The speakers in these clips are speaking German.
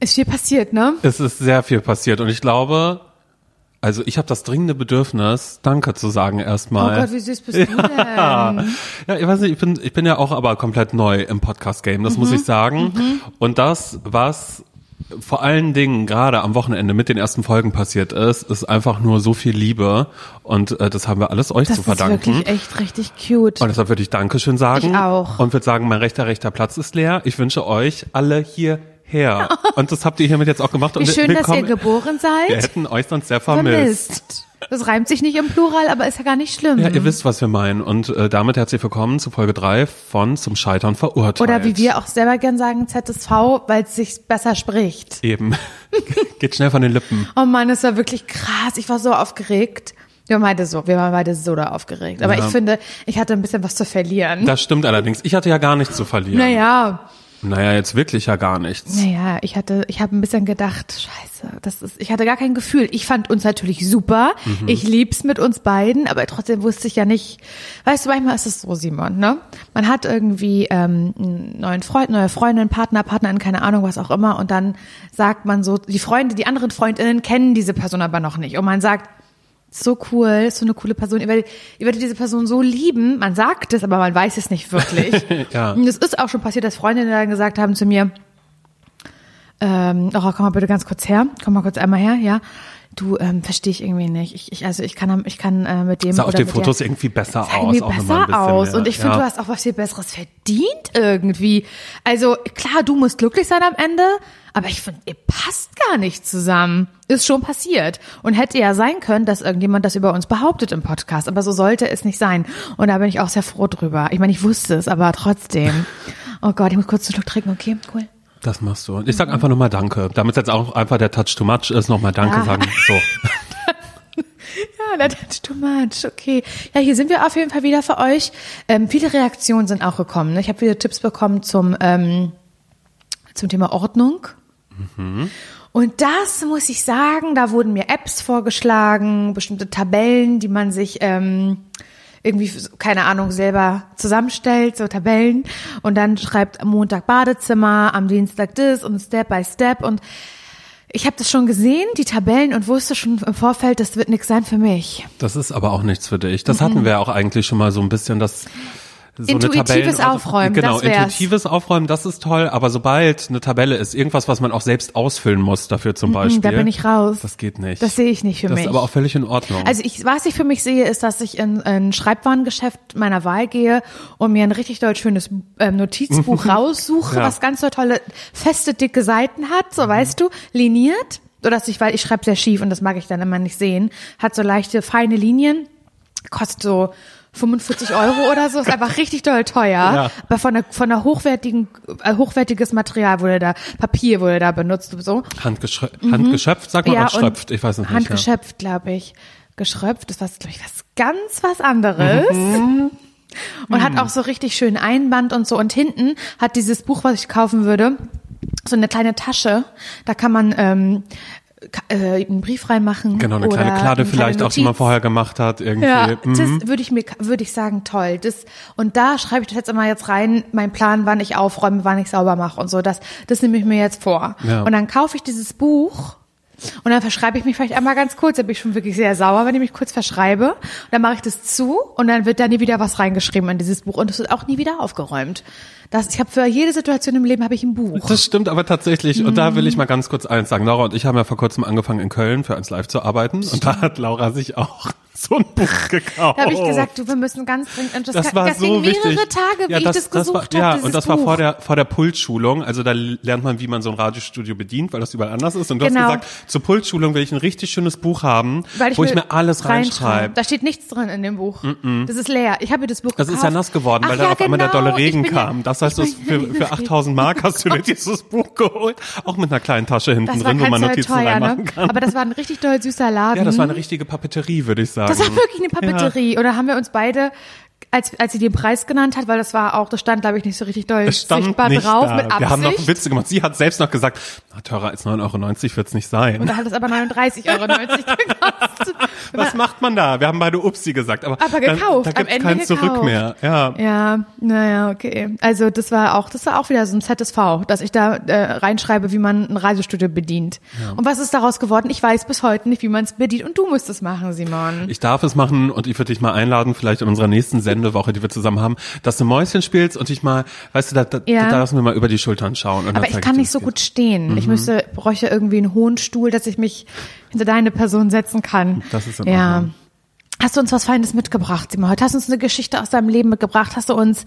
Ist viel passiert, ne? Es ist sehr viel passiert und ich glaube, also ich habe das dringende Bedürfnis, Danke zu sagen erstmal. Oh Gott, wie süß bist du denn? Ja, ich weiß nicht, ich bin, ich bin ja auch aber komplett neu im Podcast-Game, das muss Mhm. ich sagen. Und das, was vor allen Dingen gerade am Wochenende mit den ersten Folgen passiert ist, ist einfach nur so viel Liebe und äh, das haben wir alles euch Das zu ist verdanken. wirklich echt richtig cute. Und deshalb würde ich Dankeschön sagen. Ich auch. Und würde sagen, mein rechter, rechter Platz ist leer. Ich wünsche euch alle hierher. Und das habt ihr hiermit jetzt auch gemacht. Wie und schön, dass ihr geboren Wir seid. hätten euch sonst sehr vermisst. Vermisst. Das reimt sich nicht im Plural, aber ist ja gar nicht schlimm. Ja, ihr wisst, was wir meinen. Und äh, damit herzlich willkommen zu Folge 3 von Zum Scheitern verurteilt. Oder wie wir auch selber gern sagen, ZSV, weil es sich besser spricht. Eben. Geht schnell von den Lippen. Oh Mann, das war wirklich krass. Ich war so aufgeregt. Wir waren beide so, wir waren beide so da aufgeregt. Aber Ja. ich finde, ich hatte ein bisschen was zu verlieren. Das stimmt allerdings. Ich hatte ja gar nichts zu verlieren. naja, Naja, jetzt wirklich ja gar nichts. naja, ich hatte, ich habe ein bisschen gedacht, scheiße, das ist, ich hatte gar kein Gefühl. Ich fand uns natürlich super. Mhm. Ich lieb's mit uns beiden, aber trotzdem wusste ich ja nicht, weißt du, manchmal ist es so, Simon, ne? Man hat irgendwie ähm, einen neuen Freund, neue Freundin, Partner, Partnerin, keine Ahnung, was auch immer, und dann sagt man so, die Freunde, die anderen Freundinnen kennen diese Person aber noch nicht. Und man sagt, so cool, so eine coole Person. Ihr werdet, ihr werdet diese Person so lieben. Man sagt es, aber man weiß es nicht wirklich. Ja. Und es ist auch schon passiert, dass Freundinnen dann gesagt haben zu mir, ähm, oh, komm mal bitte ganz kurz her, komm mal kurz einmal her, ja. Du, ähm, verstehe ich irgendwie nicht. Ich, ich, also ich kann, ich kann äh, mit dem Sah auf den Fotos der, irgendwie besser sah aus. irgendwie besser aus. mehr. Und ich finde, ja. du hast auch was viel Besseres verdient irgendwie. Also klar, du musst glücklich sein am Ende, aber ich finde, ihr passt gar nicht zusammen. Ist schon passiert. Und hätte ja sein können, dass irgendjemand das über uns behauptet im Podcast. Aber so sollte es nicht sein. Und da bin ich auch sehr froh drüber. Ich meine, ich wusste es, aber trotzdem. Oh Gott, ich muss kurz einen Schluck trinken, okay? Cool. Das machst du. Und ich sag einfach nur mal Danke. Damit jetzt auch einfach der Touch too much ist, nochmal Danke Ja. sagen. So. Ja, that's too much. Okay. Ja, hier sind wir auf jeden Fall wieder für euch. Ähm, viele Reaktionen sind auch gekommen. Ne? Ich habe viele Tipps bekommen zum, ähm, zum Thema Ordnung. Und das muss ich sagen, da wurden mir Apps vorgeschlagen, bestimmte Tabellen, die man sich ähm, irgendwie, keine Ahnung, selber zusammenstellt, so Tabellen. Und dann schreibt am Montag Badezimmer, am Dienstag das und Step by Step. Und ich habe das schon gesehen, die Tabellen, und wusste schon im Vorfeld, das wird nichts sein für mich. Das ist aber auch nichts für dich. Das hatten wir auch eigentlich schon mal so ein bisschen, das so Intuitives eine Tabellen Aufräumen, Genau, das intuitives Aufräumen, das ist toll, aber sobald eine Tabelle ist, irgendwas, was man auch selbst ausfüllen muss dafür zum Beispiel. Da bin ich raus. Das geht nicht. Das sehe ich nicht für das mich. ist aber auch völlig in Ordnung. Also ich, was ich für mich sehe, ist, dass ich in ein Schreibwarengeschäft meiner Wahl gehe und mir ein richtig doll schönes ähm, Notizbuch raussuche, Ja. was ganz so tolle, feste, dicke Seiten hat, so weißt du, liniert. Oder dass ich, weil ich schreibe sehr schief und das mag ich dann immer nicht sehen, hat so leichte, feine Linien, kostet so 45 Euro oder so, ist einfach richtig doll teuer. Ja. Aber von der, von der hochwertigen, äh, hochwertiges Material wurde da, Papier wurde da benutzt, so. Handgeschö Handgeschöpft, sag mal, Ja, was schröpft, ich weiß es nicht. Ja. Handgeschöpft, glaube ich. Geschröpft, das war, glaube ich, was ganz was anderes. Mhm. Und hat auch so richtig schön Einband und so. Und hinten hat dieses Buch, was ich kaufen würde, so eine kleine Tasche. Da kann man ähm, äh, einen Brief reinmachen. Genau, eine oder kleine Klade vielleicht kleine auch, die man vorher gemacht hat, irgendwie. Ja, Mhm. das würde ich mir, würde ich sagen, toll. Das, und da schreibe ich das jetzt immer jetzt rein, mein Plan, wann ich aufräume, wann ich sauber mache und so. Das, das nehme ich mir jetzt vor. Ja. Und dann kaufe ich dieses Buch und dann verschreibe ich mich vielleicht einmal ganz kurz. Da bin ich schon wirklich sehr sauer, wenn ich mich kurz verschreibe. Und dann mache ich das zu und dann wird da nie wieder was reingeschrieben in dieses Buch und es wird auch nie wieder aufgeräumt. Das, ich habe für jede Situation im Leben habe ich ein Buch. Das stimmt aber tatsächlich. Und da will ich mal ganz kurz eins sagen. Laura und ich haben ja vor kurzem angefangen in Köln für eins live zu arbeiten. Und da hat Laura sich auch so ein Buch gekauft. Da habe ich gesagt, du, wir müssen ganz dringend. Und das, das war das so ging mehrere wichtig. Tage, wie ja, ich das gesucht war, habe. Ja, und das war Buch. vor der vor der Pulsschulung. Also da lernt man, wie man so ein Radiostudio bedient, weil das überall anders ist. Und du Genau. hast gesagt, zur Pulsschulung will ich ein richtig schönes Buch haben, Weil ich wo ich mir alles reinschreibe. Da steht nichts drin in dem Buch. Das ist leer. Ich habe mir das Buch Das gekauft. ist ja nass geworden, weil Ach da ja, auf einmal der genau. dolle Regen kam. Das heißt, bin für, für 8000 Mark hast du dir dieses Buch geholt. Auch mit einer kleinen Tasche hinten Das war drin, wo man Notizen teuer, reinmachen ne? kann. Aber das war ein richtig doll süßer Laden. Ja, das war eine richtige Papeterie, würde ich sagen. Das war wirklich eine Papeterie. Und da haben wir uns beide als, als sie den Preis genannt hat, weil das war auch, das stand, glaube ich, nicht so richtig doll Es sichtbar drauf da. mit Absicht. Wir haben noch Witze gemacht. Sie hat selbst noch gesagt, na, teurer als 9,90 Euro wird's nicht sein. Und da hat es aber 39,90 Euro gekostet. Was macht man da? Wir haben beide Upsi gesagt, aber, Aber dann- gekauft, da am gibt's kein Zurück mehr. Ja. Ja, naja, okay. Also das war auch, das war auch wieder so ein ZSV, dass ich da äh, reinschreibe, wie man ein Reisestudio bedient. Und was ist daraus geworden? Ich weiß bis heute nicht, wie man es bedient. Und du musst es machen, Simon. Ich darf es machen und ich würde dich mal einladen, vielleicht in unserer nächsten Sendewoche, die wir zusammen haben, dass du Mäuschen spielst und ich mal, weißt du, da, da, Ja. da du mir mal über die Schultern schauen. Aber ich kann nicht so es gut stehen. Mhm. Ich müsste, bräuchte irgendwie einen hohen Stuhl, dass ich mich hinter deine Person setzen kann. Das ist in Ja. Hast du uns was Feines mitgebracht, Simon? Heute hast du uns eine Geschichte aus deinem Leben mitgebracht. Hast du uns,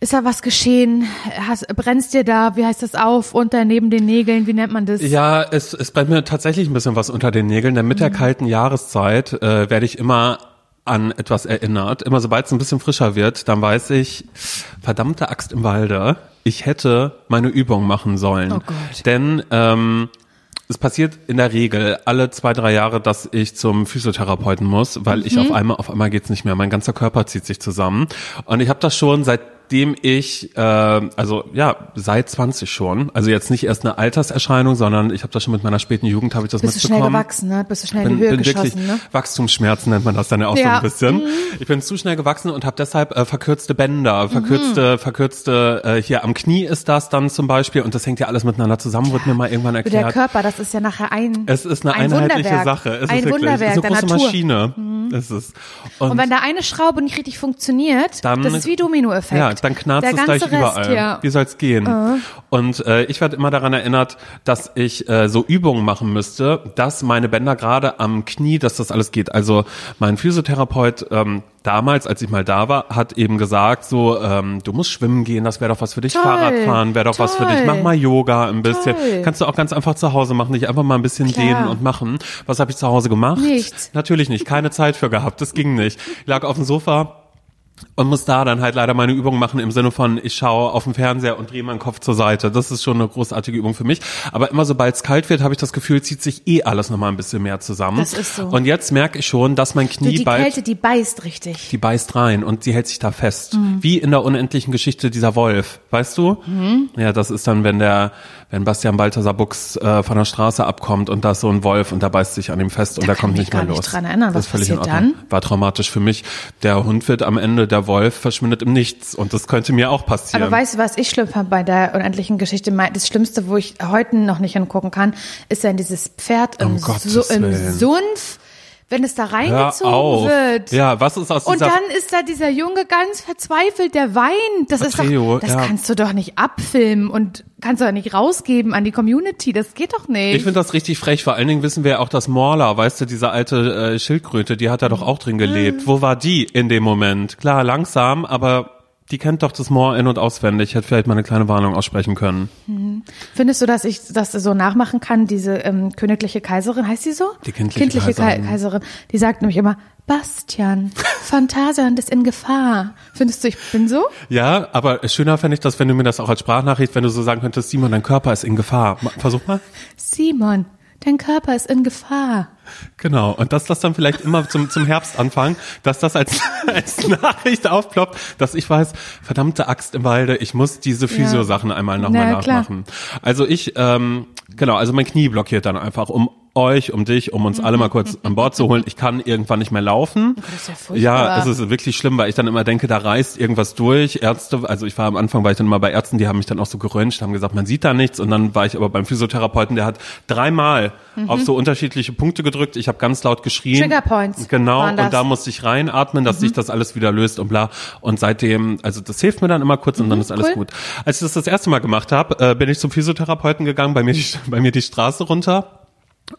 ist da was geschehen? Hast, brennst dir da, wie heißt das auf, unter, neben den Nägeln? Wie nennt man das? Ja, es ist bei mir tatsächlich ein bisschen was unter den Nägeln, denn Mhm. mit der kalten Jahreszeit äh, werde ich immer an etwas erinnert. Immer sobald es ein bisschen frischer wird, dann weiß ich, verdammte Axt im Walde, ich hätte meine Übung machen sollen. Oh Gott. Denn ähm, es passiert in der Regel alle zwei, drei Jahre, dass ich zum Physiotherapeuten muss, weil ich Mhm. auf einmal, auf einmal geht's nicht mehr. Mein ganzer Körper zieht sich zusammen. Und ich habe das schon seitdem ich, äh, also ja, seit 20 schon. Also jetzt nicht erst eine Alterserscheinung, sondern ich habe das schon mit meiner späten Jugend, habe ich das Bist du schnell mitbekommen. gewachsen, ne? Bist du schnell in bin, die Höhe bin wirklich geschossen, ne? Wachstumsschmerzen nennt man das dann ja auch so Ja. ein bisschen. Ich bin zu schnell gewachsen und habe deshalb äh, verkürzte Bänder, verkürzte, Mhm. verkürzte äh, hier am Knie ist das dann zum Beispiel und das hängt ja alles miteinander zusammen, wurde mir mal irgendwann Der erklärt. Körper, das ist ja nachher ein Es ist eine ein einheitliche Wunderwerk. Sache. Es ein ist wirklich, Wunderwerk es ist der eine große Natur. Maschine. Es ist. Und, Und wenn da eine Schraube nicht richtig funktioniert, Dann- das ist wie Dominoeffekt. ja, dann knarzt es gleich Rest, überall. Ja. Wie soll's gehen? Und äh, ich werde immer daran erinnert, dass ich äh, so Übungen machen müsste, dass meine Bänder gerade am Knie, dass das alles geht. Also mein Physiotherapeut ähm, damals, als ich mal da war, hat eben gesagt, so ähm, du musst schwimmen gehen, das wäre doch was für dich. Toll. Fahrradfahren wäre doch was für dich. Toll. Mach mal Yoga ein bisschen. Toll. Kannst du auch ganz einfach zu Hause machen, dich einfach mal ein bisschen Klar. dehnen und machen. Was habe ich zu Hause gemacht? Nichts. Natürlich nicht. Keine Zeit für gehabt. Das ging nicht. Ich lag auf dem Sofa und muss da dann halt leider meine Übung machen im Sinne von, ich schaue auf den Fernseher und drehe meinen Kopf zur Seite. Das ist schon eine großartige Übung für mich. Aber immer sobald es kalt wird, habe ich das Gefühl, zieht sich eh alles nochmal ein bisschen mehr zusammen. Das ist so. Und jetzt merke ich schon, dass mein Du, Knie die bald Kälte, die beißt richtig. die beißt rein und sie hält sich da fest. Mhm. Wie in der unendlichen Geschichte dieser Wolf, weißt du? Mhm. Ja, das ist dann, wenn der, wenn Bastian Balthasar Buchs äh, von der Straße abkommt und da ist so ein Wolf und der beißt sich an ihm fest und Da der kann kommt ich nicht mehr gar nicht los. dran erinnern. das Was ist völlig in Ordnung. dann? War traumatisch für mich. Der Hund wird am Ende, der Wolf verschwindet im Nichts und das könnte mir auch passieren. Aber weißt du, was ich schlimm fand bei der unendlichen Geschichte? Das Schlimmste, wo ich heute noch nicht hingucken kann, ist dann dieses Pferd im, Um Su im. Sumpf, wenn es da reingezogen wird. Ja, was ist aus Und dieser dann ist da dieser Junge ganz verzweifelt, der weint. Das ist Matteo, doch, das ja. kannst du doch nicht abfilmen und kannst du doch nicht rausgeben an die Community. Das geht doch nicht. Ich finde das richtig frech. Vor allen Dingen wissen wir ja auch, dass Morla, weißt du, diese alte äh, Schildkröte, die hat da doch auch drin gelebt. Mhm. Wo war die in dem Moment? Klar, langsam, aber die kennt doch das Moor in- und auswendig. Hätte vielleicht mal eine kleine Warnung aussprechen können. Findest du, dass ich das so nachmachen kann? Diese ähm, königliche Kaiserin, heißt sie so? Die kindliche Kai- Kaiserin. Kaiserin. Die sagt nämlich immer, Bastian, Phantasialand ist in Gefahr. Findest du, ich bin so? Ja, aber schöner fände ich das, wenn du mir das auch als Sprachnachricht, wenn du so sagen könntest, Simon, dein Körper ist in Gefahr. Versuch mal. Simon, dein Körper ist in Gefahr. Genau. Und dass das dann vielleicht immer zum, zum Herbstanfang, dass das als, als Nachricht aufploppt, dass ich weiß, verdammte Axt im Walde, ich muss diese Physio-Sachen einmal nochmal Na, klar. nachmachen. Also ich, ähm, genau, also mein Knie blockiert dann einfach, um euch, um dich, um uns alle mal kurz an Bord zu holen. Ich kann irgendwann nicht mehr laufen. Das ist ja furchtbar. Ja, es ist wirklich schlimm, weil ich dann immer denke, da reißt irgendwas durch. Ärzte, also ich war am Anfang, war ich dann mal bei Ärzten, die haben mich dann auch so geröntgt, haben gesagt, man sieht da nichts. Und dann war ich aber beim Physiotherapeuten, der hat dreimal auf so unterschiedliche Punkte gedrückt. Ich habe ganz laut geschrien. Trigger Points Genau, und da musste ich reinatmen, dass sich das alles wieder löst und bla. Und seitdem, also das hilft mir dann immer kurz und dann ist alles cool. gut. Als ich das das erste Mal gemacht habe, äh, bin ich zum Physiotherapeuten gegangen, bei mir die, bei mir die Straße runter.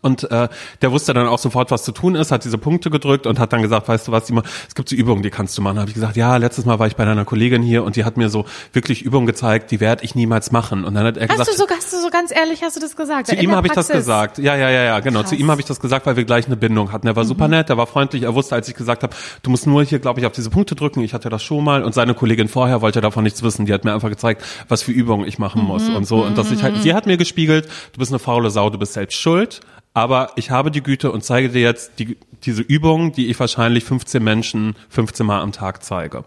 Und äh, der wusste dann auch sofort, was zu tun ist, hat diese Punkte gedrückt und hat dann gesagt, weißt du was, Simon, es gibt so Übungen, die kannst du machen. Habe ich gesagt, ja, letztes Mal war ich bei deiner Kollegin hier und die hat mir so wirklich Übungen gezeigt, die werde ich niemals machen. Und dann hat er Hast gesagt, du so, hast du so ganz ehrlich, hast du das gesagt? zu ihm habe ich das gesagt. Ja, ja, ja, ja, genau. Zu Krass. Mhm. ihm habe ich das gesagt, weil wir gleich eine Bindung hatten. Er war super nett, er war freundlich, er wusste, als ich gesagt habe, du musst nur hier, glaube ich, auf diese Punkte drücken. Ich hatte das schon mal und seine Kollegin vorher wollte davon nichts wissen. Die hat mir einfach gezeigt, was für Übungen ich machen muss Mhm. und so. Und dass ich halt, sie hat mir gespiegelt, du bist eine faule Sau, du bist selbst schuld. Aber ich habe die Güte und zeige dir jetzt die, diese Übung, die ich wahrscheinlich 15 Menschen 15 Mal am Tag zeige.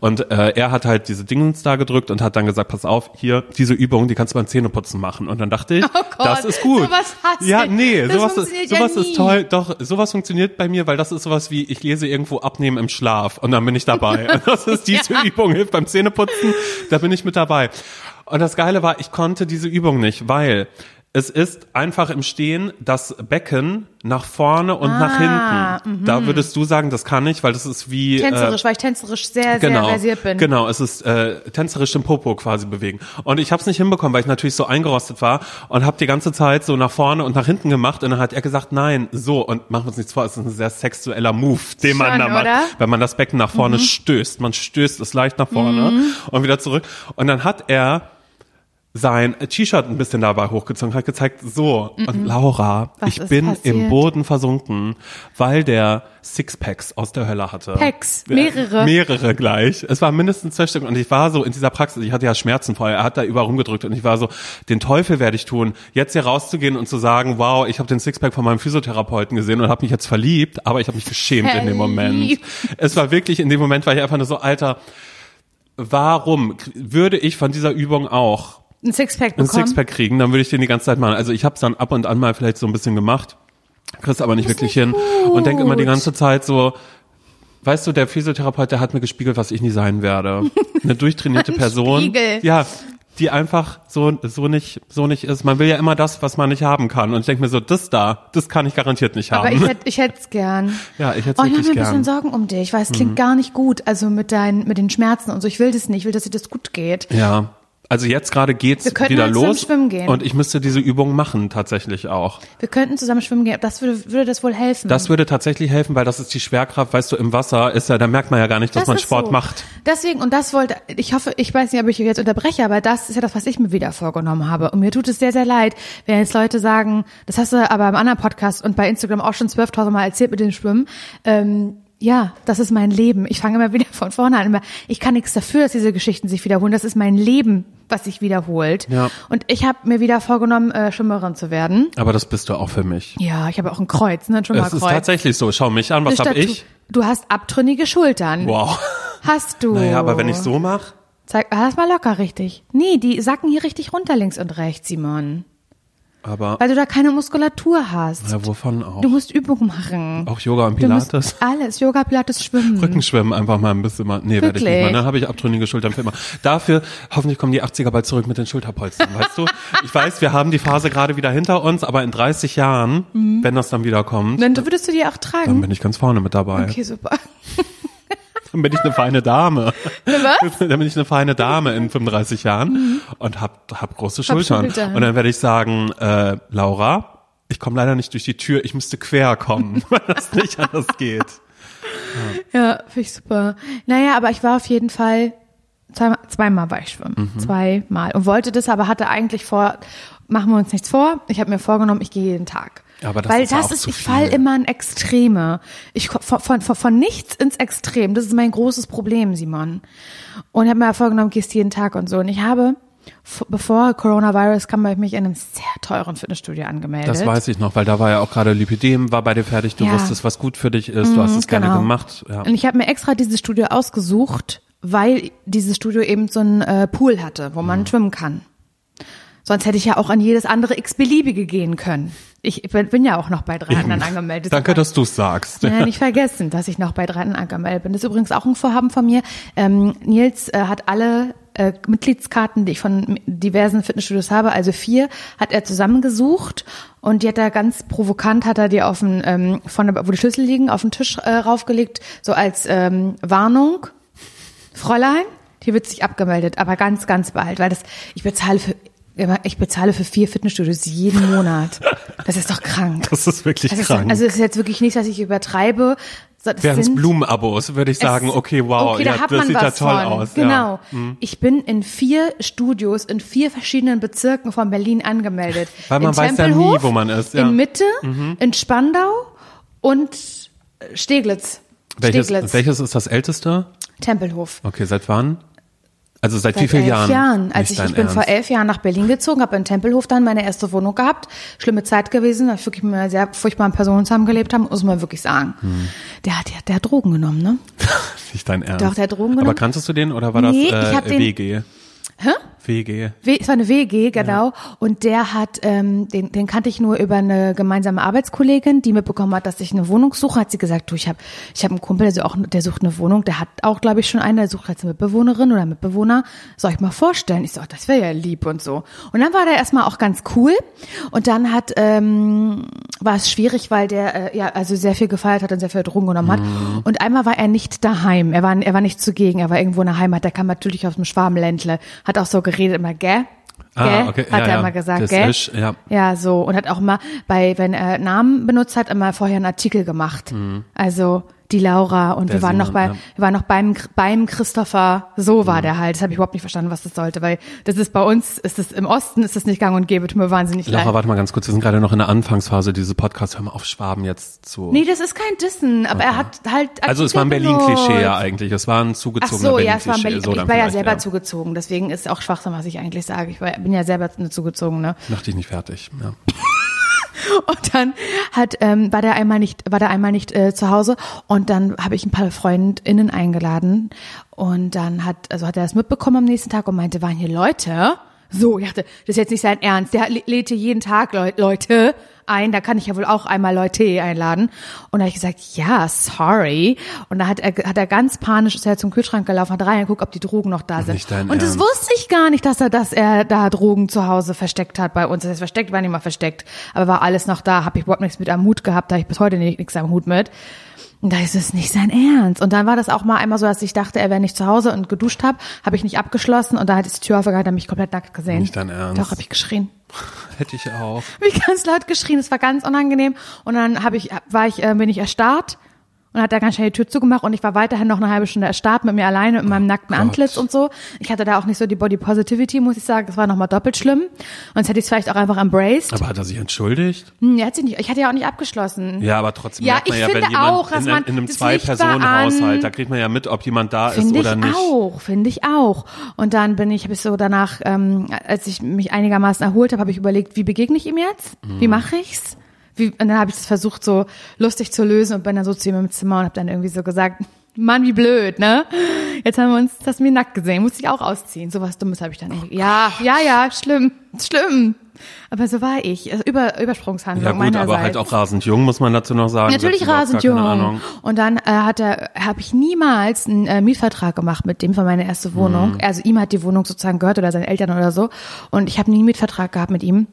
Und äh, er hat halt diese Dingens da gedrückt und hat dann gesagt, pass auf, hier, diese Übung, die kannst du beim Zähneputzen machen. Und dann dachte ich, Oh Gott, das ist gut. sowas hasse ja, nee, Das sowas, ja sowas nie. ist toll. Doch, sowas funktioniert bei mir, weil das ist sowas wie, ich lese irgendwo abnehmen im Schlaf und dann bin ich dabei. Und das ist diese Übung, hilft beim Zähneputzen, da bin ich mit dabei. Und das Geile war, ich konnte diese Übung nicht, weil es ist einfach im Stehen das Becken nach vorne und nach Ah, hinten. Da würdest du sagen, das kann ich, weil das ist wie Tänzerisch, weil ich tänzerisch sehr, genau, sehr versiert bin. Genau, es ist äh, tänzerisch den Popo quasi bewegen. Und ich habe es nicht hinbekommen, weil ich natürlich so eingerostet war und habe die ganze Zeit so nach vorne und nach hinten gemacht. Und dann hat er gesagt, nein, so. Und machen wir uns nichts vor, es ist ein sehr sexueller Move, den man Schon, da macht, oder? wenn man das Becken nach vorne Mhm. stößt. Man stößt es leicht nach vorne und wieder zurück. Und dann hat er sein T-Shirt ein bisschen dabei hochgezogen, hat gezeigt, so, und Laura, Was ich bin passiert? im Boden versunken, weil der Sixpacks aus der Hölle hatte. Packs, mehrere. Mehrere gleich. Es waren mindestens zwei Stück und ich war so in dieser Praxis, ich hatte ja Schmerzen vorher, er hat da überall rumgedrückt und ich war so, den Teufel werde ich tun, jetzt hier rauszugehen und zu sagen, wow, ich habe den Sixpack von meinem Physiotherapeuten gesehen und habe mich jetzt verliebt, aber ich habe mich geschämt in dem Moment. Es war wirklich, in dem Moment war ich einfach nur so, Alter, warum würde ich von dieser Übung auch Ein Sixpack ein bekommen. Sixpack kriegen, dann würde ich den die ganze Zeit machen. Also ich habe es dann ab und an mal vielleicht so ein bisschen gemacht, krieg's aber nicht wirklich hin und denke immer die ganze Zeit so, weißt du, der Physiotherapeut, der hat mir gespiegelt, was ich nie sein werde. Eine durchtrainierte Ein Person, Spiegel. ja, die einfach so so nicht so nicht ist. Man will ja immer das, was man nicht haben kann und ich denke mir so, das da, das kann ich garantiert nicht haben. Aber ich hätte ich hätte es gern. ja, ich hätte Oh, es ich mache wirklich mir ein gern. Mhm. bisschen Sorgen um dich, weil es klingt gar nicht gut. Also mit deinen, mit den Schmerzen und so. Ich will das nicht. Ich will, dass dir das gut geht. Ja. Also jetzt gerade geht's Wir könnten wieder zusammen los schwimmen gehen. und ich müsste diese Übung machen tatsächlich auch. Wir könnten zusammen schwimmen gehen. Das würde, würde das wohl helfen. Das würde tatsächlich helfen, weil das ist die Schwerkraft, weißt du, im Wasser ist ja, da merkt man ja gar nicht, dass Das man Sport so. macht. Deswegen, und das wollte, ich hoffe, ich weiß nicht, ob ich euch jetzt unterbreche, aber das ist ja das, was ich mir wieder vorgenommen habe. Und mir tut es sehr, sehr leid, wenn jetzt Leute sagen, das hast du aber im anderen Podcast und bei Instagram auch schon 12.000 Mal erzählt mit dem Schwimmen. Ähm, ja, das ist mein Leben. Ich fange immer wieder von vorne an. Immer, ich kann nichts dafür, dass diese Geschichten sich wiederholen. Das ist mein Leben, was sich wiederholt. Ja. Und ich habe mir wieder vorgenommen, äh, Schwimmerin zu werden. Aber das bist du auch für mich. Ja, ich habe auch ein Kreuz, ne, ein Es ist Schwimmerkreuz. tatsächlich so. Schau mich an, was Eine hab Statue. ich? Du hast abtrünnige Schultern. Wow. Hast du. Naja, aber wenn ich so mache, Zeig, ah, das mal locker richtig. Nee, die sacken hier richtig runter links und rechts, Simon. Aber Weil du da keine Muskulatur hast. ja, wovon auch? Du musst Übungen machen. Auch Yoga und Pilates. alles, Yoga, Pilates, Schwimmen. Rückenschwimmen einfach mal ein bisschen mal. Nee, werde ich nicht mal. Dann habe ich abtrünnige Schultern für immer. Dafür, hoffentlich kommen die 80er bald zurück mit den Schulterpolstern, weißt du? Ich weiß, wir haben die Phase gerade wieder hinter uns, aber in 30 Jahren, Mhm. wenn das dann wieder kommt, Dann würdest du die auch dann tragen. bin ich ganz vorne mit dabei. Okay, super. Dann bin ich eine feine Dame. Was? dann bin ich eine feine Dame in 35 Jahren und hab, hab große Schultern. Schultern. Und dann werde ich sagen, äh, Laura, ich komme leider nicht durch die Tür, ich müsste quer kommen, weil das nicht anders geht. Ja, finde ich super. Naja, aber ich war auf jeden Fall, zweimal, zweimal war ich schwimmen. Mhm. Zweimal. Und wollte das, aber hatte eigentlich vor, machen wir uns nichts vor. Ich habe mir vorgenommen, ich gehe jeden Tag. Aber das Weil ist ja das auch ist, ich fall immer in Extreme. Ich von, von, von, nichts ins Extrem. Das ist mein großes Problem, Simon. Und habe mir vorgenommen, gehst jeden Tag und so. Und ich habe, bevor Coronavirus kam, habe ich mich in einem sehr teuren Fitnessstudio angemeldet. Das weiß ich noch, weil da war ja auch gerade Lipidem, war bei dir fertig, du Ja. wusstest, was gut für dich ist, du hast es gerne genau. gemacht. Ja. Und ich habe mir extra dieses Studio ausgesucht, weil dieses Studio eben so einen äh, Pool hatte, wo Mhm. man schwimmen kann. Sonst hätte ich ja auch an jedes andere x-beliebige gehen können. Ich bin ja auch noch bei drei anderen angemeldet. Danke, dass du es sagst. Ja, nicht vergessen, dass ich noch bei drei anderen angemeldet bin. Das ist übrigens auch ein Vorhaben von mir. Ähm, Nils äh, hat alle äh, Mitgliedskarten, die ich von diversen Fitnessstudios habe, also vier, hat er zusammengesucht und die hat er ganz provokant, hat er die auf den, ähm, von der, wo die Schlüssel liegen, auf den Tisch äh, raufgelegt, so als ähm, Warnung. Fräulein, hier wird sich abgemeldet, aber ganz, ganz bald, weil das, ich bezahle für, ich bezahle für vier Fitnessstudios jeden Monat. Das ist doch krank. Das ist wirklich Das ist, krank. also es ist jetzt wirklich nicht, dass ich übertreibe. Wären es Blumenabos, würde ich sagen, okay, wow, okay, ja, da hat das sieht ja toll von. aus. Genau. Ja. Mhm. Ich bin in vier Studios in vier verschiedenen Bezirken von Berlin angemeldet. Weil man in weiß ja nie, wo man ist, ja. Mhm. In Mitte, in Spandau und Steglitz. Welches, Steglitz. welches ist das älteste? Tempelhof. Okay, seit wann? Also seit, Seit wie vielen elf Jahren? Jahren. Als ich, ich bin vor Ernst. elf Jahren nach Berlin gezogen, habe in Tempelhof dann meine erste Wohnung gehabt. Schlimme Zeit gewesen, da ich wirklich mit einer sehr furchtbaren Person zusammengelebt haben, muss man wirklich sagen. Hm. Der, hat, der, der hat Drogen genommen, ne? Nicht dein Ernst. Doch, der hat Drogen Aber genommen. kanntest du den oder war Nee, das ich äh, hab den- WG? Hä? WG. W- Es war eine WG, genau. Und der hat, ähm, den, den kannte ich nur über eine gemeinsame Arbeitskollegin, die mitbekommen hat, dass ich eine Wohnung suche. Hat sie gesagt, du, ich habe ich hab einen Kumpel, der, so auch, der sucht eine Wohnung. Der hat auch, glaube ich, schon eine, der sucht jetzt eine Mitbewohnerin oder Mitbewohner. Soll ich mal vorstellen? Ich so, oh, das wäre ja lieb und so. Und dann war der erstmal auch ganz cool. Und dann hat, ähm, war es schwierig, weil der, äh, ja, also sehr viel gefeiert hat und sehr viel Drogen genommen hat. Und einmal war er nicht daheim. Er war, er war nicht zugegen. Er war irgendwo in der Heimat. Der kam natürlich aus dem Schwabenländle. Hat auch so geredet immer, gell? Ah, Gell? okay. Hat Ja, er ja. immer gesagt, Das gell? ist, ja. Ja, so. Und hat auch immer bei, wenn er Namen benutzt hat, immer vorher einen Artikel gemacht. Also die Laura und. Der wir waren noch Simon, bei, ja. Wir waren noch beim, beim Christopher. So war der halt. Das habe ich überhaupt nicht verstanden, was das sollte, weil das ist bei uns, ist es im Osten, ist es nicht gang und gäbe, tut mir wahnsinnig leid. Laura, warte mal ganz kurz. Wir sind gerade noch in der Anfangsphase dieses Podcasts. Hör mal auf, Schwaben jetzt zu. Nee, das ist kein Dissen, aber er hat halt. also es war ein Berlin-Klischee ja eigentlich. Es war ein Ach zugezogener so, ja, es war ein Berlin. So, ich war ja selber zugezogen, deswegen ist auch Schwachsinn, was ich eigentlich sage. Ich war, bin ja selber eine zugezogene. Mach dich nicht fertig. Ja. Und dann hat ähm, war der einmal nicht war der einmal nicht äh, zu Hause. Und dann habe ich ein paar Freundinnen eingeladen. Und dann hat also hat er das mitbekommen am nächsten Tag und meinte waren hier Leute? So ich dachte das ist jetzt nicht sein Ernst. Der lä- lädt hier jeden Tag Leu Leute ein da kann ich ja wohl auch einmal Leute einladen. Und da habe ich gesagt ja sorry. Und da hat er hat er ganz panisch ist er zum Kühlschrank gelaufen hat reingeguckt ob die Drogen noch da sind. und das wusste ich gar nicht dass er dass er da Drogen zu Hause versteckt hat bei uns. Das heißt versteckt war nicht mal versteckt aber war alles noch da. Habe ich überhaupt nichts mit am Hut gehabt da habe ich bis heute nicht, nichts am Hut mit da ist es nicht sein Ernst. Und dann war das auch mal einmal so, dass ich dachte, er wäre nicht zu Hause und geduscht habe, habe ich nicht abgeschlossen und da hat die Tür aufgegangen, hat er mich komplett nackt gesehen. Nicht dein Ernst. Doch, habe ich geschrien. Hätte ich auch. Hab ich ganz laut geschrien, es war ganz unangenehm. Und dann habe ich, war ich, äh, bin ich erstarrt und hat er ganz schnell die Tür zugemacht und ich war weiterhin noch eine halbe Stunde erstarrt mit mir alleine, mit meinem nackten Gott. Antlitz und so. Ich hatte da auch nicht so die Body Positivity, muss ich sagen. Das war nochmal doppelt schlimm. Sonst hätte ich es vielleicht auch einfach embraced. Aber hat er sich entschuldigt? Hm, er hat sich nicht, ich hatte ja auch nicht abgeschlossen. Ja, aber trotzdem Ja, merkt man ich ja, wenn finde jemand auch, in, man in einem Zwei-Personen-Haushalt, da kriegt man ja mit, ob jemand da ist Finde oder ich nicht. auch, finde ich auch. Und dann bin ich, habe ich so danach, ähm, als ich mich einigermaßen erholt habe, habe ich überlegt, wie begegne ich ihm jetzt? Mhm. Wie mache ich's? Wie, und dann habe ich das versucht, so lustig zu lösen und bin dann so zu ihm im Zimmer und habe dann irgendwie so gesagt, Mann, wie blöd, ne? Jetzt haben wir uns das mir nackt gesehen, muss ich auch ausziehen. Sowas Dummes habe ich dann irgendwie. Ja, ja, ja, schlimm, schlimm. Aber so war ich. Also Über, Übersprungshandlung Ja gut, meinerseits. aber halt auch rasend jung, muss man dazu noch sagen. Natürlich rasend jung. Und dann äh, hat er, habe ich niemals einen äh, Mietvertrag gemacht mit dem für meine erste Wohnung. Mhm. Also ihm hat die Wohnung sozusagen gehört oder seinen Eltern oder so. Und ich habe nie einen Mietvertrag gehabt mit ihm.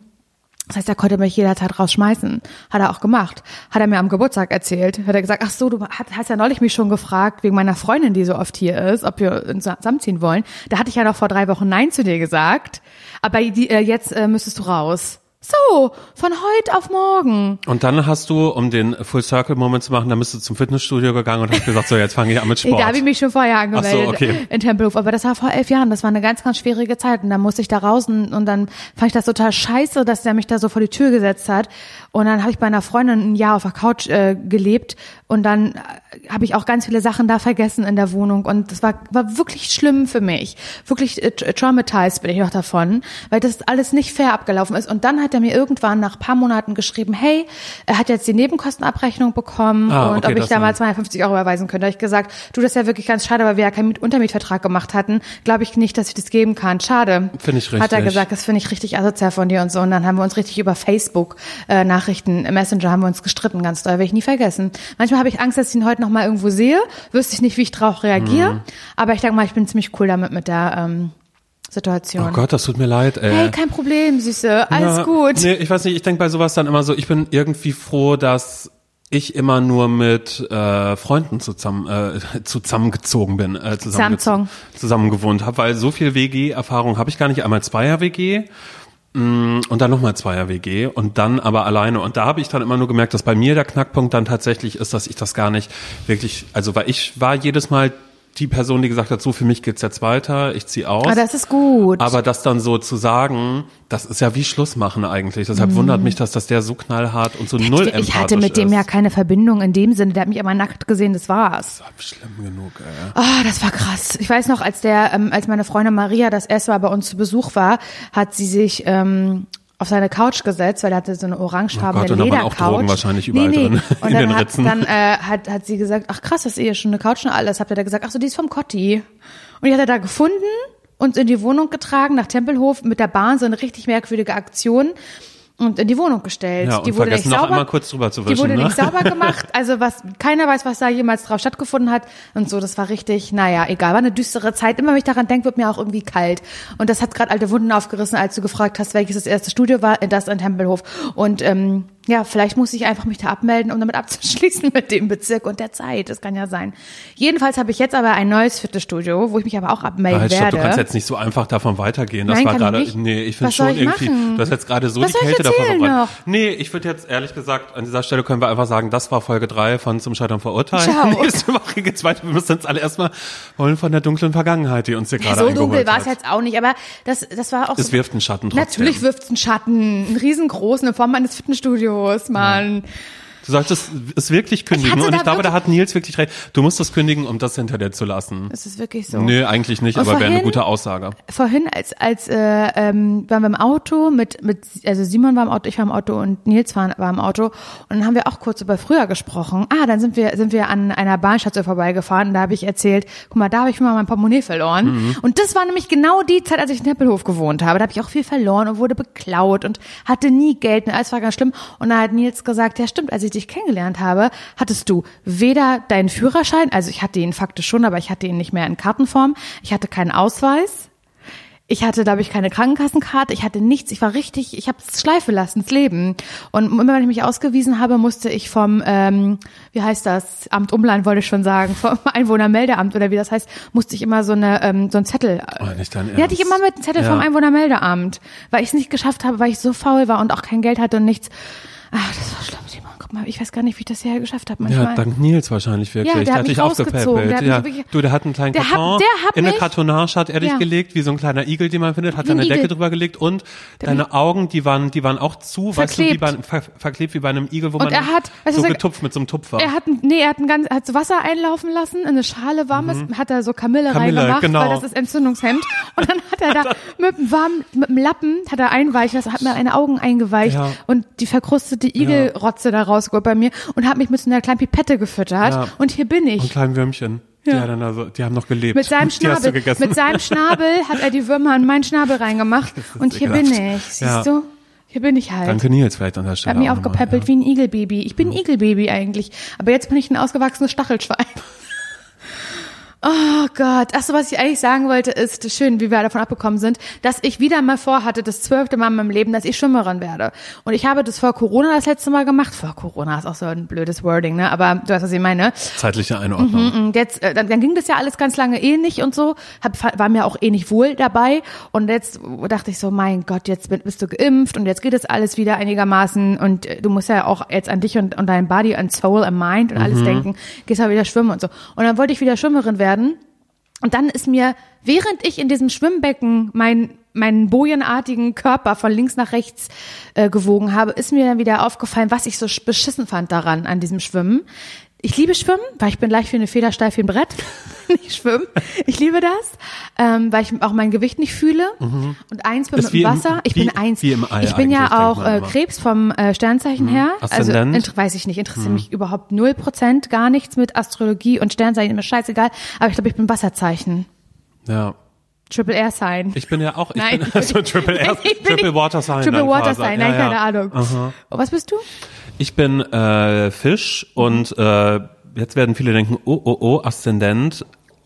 Das heißt, er konnte mich jederzeit rausschmeißen. Hat er auch gemacht. Hat er mir am Geburtstag erzählt. Hat er gesagt, ach so, du hast ja neulich mich schon gefragt, wegen meiner Freundin, die so oft hier ist, ob wir uns zusammenziehen wollen. Da hatte ich ja noch vor drei Wochen Nein zu dir gesagt. Aber äh, jetzt äh, müsstest du raus. So, von heute auf morgen. Und dann hast du, um den Full Circle Moment zu machen, dann bist du zum Fitnessstudio gegangen und hast gesagt, so jetzt fange ich an mit Sport. Da habe ich mich schon vorher angemeldet so, okay. in Tempelhof, aber das war vor elf Jahren. Das war eine ganz, ganz schwierige Zeit und dann musste ich da raus und, und dann fand ich das total scheiße, dass der mich da so vor die Tür gesetzt hat. Und dann habe ich bei einer Freundin ein Jahr auf der Couch äh, gelebt und dann äh, habe ich auch ganz viele Sachen da vergessen in der Wohnung und das war war wirklich schlimm für mich. Wirklich äh, tra- traumatized bin ich noch davon, weil das alles nicht fair abgelaufen ist. Und dann hat er mir irgendwann nach paar Monaten geschrieben, hey, er hat jetzt die Nebenkostenabrechnung bekommen Ah, und okay, ob ich da mal dann- 250 Euro überweisen könnte. Da hab ich gesagt, du, das ist ja wirklich ganz schade, weil wir ja keinen Miet- Untermietvertrag gemacht hatten. Glaube ich nicht, dass ich das geben kann. Schade. Finde ich Hat er richtig. gesagt, das finde ich richtig asozial von dir und so. Und dann haben wir uns richtig über Facebook äh, Nachrichten, äh, Messenger haben wir uns gestritten, ganz doll, werde ich nie vergessen. Manchmal habe ich Angst, dass ich ihn heute noch mal irgendwo sehe. Wüsste ich nicht, wie ich drauf reagiere. Mhm. Aber ich denke mal, ich bin ziemlich cool damit mit der ähm, Situation. Oh Gott, das tut mir leid, ey. Hey, kein Problem, Süße. Alles Ja, gut. Nee, ich weiß nicht, ich denke bei sowas dann immer so, ich bin irgendwie froh, dass ich immer nur mit äh, Freunden zusammen äh, zusammengezogen bin, äh, zusammen Samsung. zusammen gewohnt habe, weil so viel WG-Erfahrung habe ich gar nicht. Einmal Zweier WG mh, und dann nochmal Zweier WG und dann aber alleine. Und da habe ich dann immer nur gemerkt, dass bei mir der Knackpunkt dann tatsächlich ist, dass ich das gar nicht wirklich, also weil ich war jedes Mal die Person, die gesagt hat, so für mich geht's jetzt weiter, ich zieh aus. Ah, das ist gut. Aber das dann so zu sagen, das ist ja wie Schluss machen eigentlich. Deshalb wundert mich, dass das der so knallhart und so null empathisch ich hatte mit dem ist. ja keine Verbindung in dem Sinne. Der hat mich aber nackt gesehen, das war's. Schlimm genug, ey. Ah, das war krass. Ich weiß noch, als der, ähm, als meine Freundin Maria das erste Mal bei uns zu Besuch war, hat sie sich ähm, auf seine Couch gesetzt, weil er hatte so eine orangefarbene Oh Gott, da Ledercouch. Wahrscheinlich überall drin, Und in dann, hat, dann äh, hat, hat sie gesagt, ach krass, dass ihr schon eine Couch und alles habt. Hat er gesagt, ach so, die ist vom Cotti. Und die hat er da gefunden und in die Wohnung getragen, nach Tempelhof, mit der Bahn, so eine richtig merkwürdige Aktion. Und in die Wohnung gestellt. Ja, und die wurde vergessen nicht noch sauber, einmal kurz drüber zu Die wischen, wurde ne? nicht sauber gemacht. Also was, keiner weiß, was da jemals drauf stattgefunden hat. Und so, das war richtig, naja, egal. War eine düstere Zeit. Immer wenn ich daran denke, wird mir auch irgendwie kalt. Und das hat gerade alte Wunden aufgerissen, als du gefragt hast, welches das erste Studio war, das in Tempelhof. Und ähm, ja, vielleicht muss ich einfach mich da abmelden, um damit abzuschließen mit dem Bezirk und der Zeit. Das kann ja sein. Jedenfalls habe ich jetzt aber ein neues Fitnessstudio, wo ich mich aber auch abmelden Halt, stopp, werde. du kannst jetzt nicht so einfach davon weitergehen. Das Nein, war kann ich gerade, nicht. nee, ich finde schon ich irgendwie, machen? du hast jetzt gerade so Was die Kälte erzählen verbrannt. noch? Nee, ich würde jetzt ehrlich gesagt, an dieser Stelle können wir einfach sagen, das war Folge drei von Zum Scheitern verurteilt. Ciao. Nächste Woche geht's weiter. Wir müssen uns alle erstmal holen von der dunklen Vergangenheit, die uns hier gerade so eingeholt dunkel war es jetzt auch nicht, aber das, das war auch Es so, wirft einen Schatten trotzdem. Natürlich wirft es einen Schatten, einen riesengroßen in Form meines Fitnessstudios, Mann. Du solltest es wirklich kündigen. hatte Und ich glaube, da hat Nils wirklich recht. Du musst es kündigen, um das hinter dir zu lassen. Es ist wirklich so. Nö, eigentlich nicht, Und aber wäre eine gute Aussage. Vorhin, als, als äh, ähm, waren wir im Auto mit, mit, also Simon war im Auto, ich war im Auto und Nils war, war im Auto. Und dann haben wir auch kurz über früher gesprochen. Ah, dann sind wir, sind wir an einer Bahnstation vorbeigefahren und da habe ich erzählt, guck mal, da habe ich mal mein Portemonnaie verloren. Mhm. Und das war nämlich genau die Zeit, als ich in Tempelhof gewohnt habe. Da habe ich auch viel verloren und wurde beklaut und hatte nie Geld und alles war ganz schlimm. Und da hat Nils gesagt, ja stimmt, als ich dich kennengelernt habe, hattest du weder deinen Führerschein, also ich hatte ihn faktisch schon, aber ich hatte ihn nicht mehr in Kartenform. Ich hatte keinen Ausweis. Ich hatte, glaube ich, keine Krankenkassenkarte, ich hatte nichts, ich war richtig, ich habe es schleifen lassen, das Leben. Und immer wenn ich mich ausgewiesen habe, musste ich vom, ähm, wie heißt das, Amt Umland wollte ich schon sagen, vom Einwohnermeldeamt oder wie das heißt, musste ich immer so eine, ähm, so ein Zettel. Oh, nicht dein Die hatte ich Ernst. immer mit einem Zettel Ja. vom Einwohnermeldeamt, weil ich es nicht geschafft habe, weil ich so faul war und auch kein Geld hatte und nichts. Ach, das war schlimm, ich weiß gar nicht, wie ich das hier geschafft habe manchmal. Ja, dank Nils wahrscheinlich wirklich. Ja, der hat hat dich aufgepäppelt. Der hat Ja. Du, der hat einen kleinen Der hat- Karton. der hat in eine Kartonage hat er dich Ja. gelegt, wie so ein kleiner Igel, den man findet, hat Wie ein da eine Igel. Decke drüber gelegt und deine Augen, die waren, die waren auch zu, weißt du, wie Verklebt. bei, ver, verklebt wie bei einem Igel, wo Und man er hat- so was getupft mit so einem Tupfer. Er hat, nee, er hat, ein ganz, hat so Wasser einlaufen lassen, in eine Schale warmes, hat er so Kamille, Mhm. Kamille, reingemacht, genau. weil das ist Entzündungshemd. Und dann hat er da mit dem warmen, mit dem Lappen, hat er einweichen lassen, hat mir eine Augen eingeweicht Ja. und die verkrustete Igelrotze da rausgeholt bei mir und hat mich mit so einer kleinen Pipette gefüttert. Ja. Und hier bin ich. und kleinen Würmchen. Die, Ja. hat dann also, die haben noch gelebt. Mit seinem Die Schnabel, mit seinem Schnabel hat er die Würmer in meinen Schnabel reingemacht. Und hier bin ekelhaft. ich. Siehst Ja. du? Hier bin ich halt. Danke Nils vielleicht an der Hat Stelle. mich auch nochmal, aufgepäppelt ja. wie ein Igelbaby. Ich bin ein Igelbaby eigentlich. Aber jetzt bin ich ein ausgewachsenes Stachelschwein. Oh Gott. Ach so, was ich eigentlich sagen wollte, ist schön, wie wir davon abgekommen sind, dass ich wieder mal vorhatte, das zwölfte Mal in meinem Leben, dass ich Schwimmerin werde. Und ich habe das vor Corona das letzte Mal gemacht. Vor Corona ist auch so ein blödes Wording, ne? Aber du weißt, was ich meine. Zeitliche Einordnung. Und jetzt, äh, dann, dann ging das ja alles ganz lange eh nicht und so, hab, war mir auch eh nicht wohl dabei. Und jetzt dachte ich so, mein Gott, jetzt bist du geimpft und jetzt geht es alles wieder einigermaßen und äh, du musst ja auch jetzt an dich und, und dein Body und Soul und Mind und alles denken, gehst ja wieder schwimmen und so. Und dann wollte ich wieder Schwimmerin werden. Und dann ist mir, während ich in diesem Schwimmbecken mein, meinen bojenartigen Körper von links nach rechts äh, gewogen habe, ist mir dann wieder aufgefallen, was ich so sch- beschissen fand daran, an diesem Schwimmen. Ich liebe Schwimmen, weil ich bin leicht wie eine Feder, steif wie ein Brett. ich schwimme. Ich liebe das, ähm, weil ich auch mein Gewicht nicht fühle. Und eins bin Ist mit dem im- Wasser. Ich wie- bin eins. ich bin ja auch äh. Krebs vom äh, Sternzeichen her. Also Aszendent? int- weiß ich nicht, interessiert mich überhaupt null Prozent, gar nichts mit Astrologie und Sternzeichen, mir scheißegal. Aber ich glaube, ich bin Wasserzeichen. Ja. Triple Air Sign. Ich bin ja auch, ich Nein, bin also Triple R, Ich bin Triple Water Sign. Triple Water. Sign, nein, ja. keine Ahnung. Oh, was bist du? Ich bin äh, Fisch und äh, jetzt werden viele denken, oh, oh, oh, Aszendent,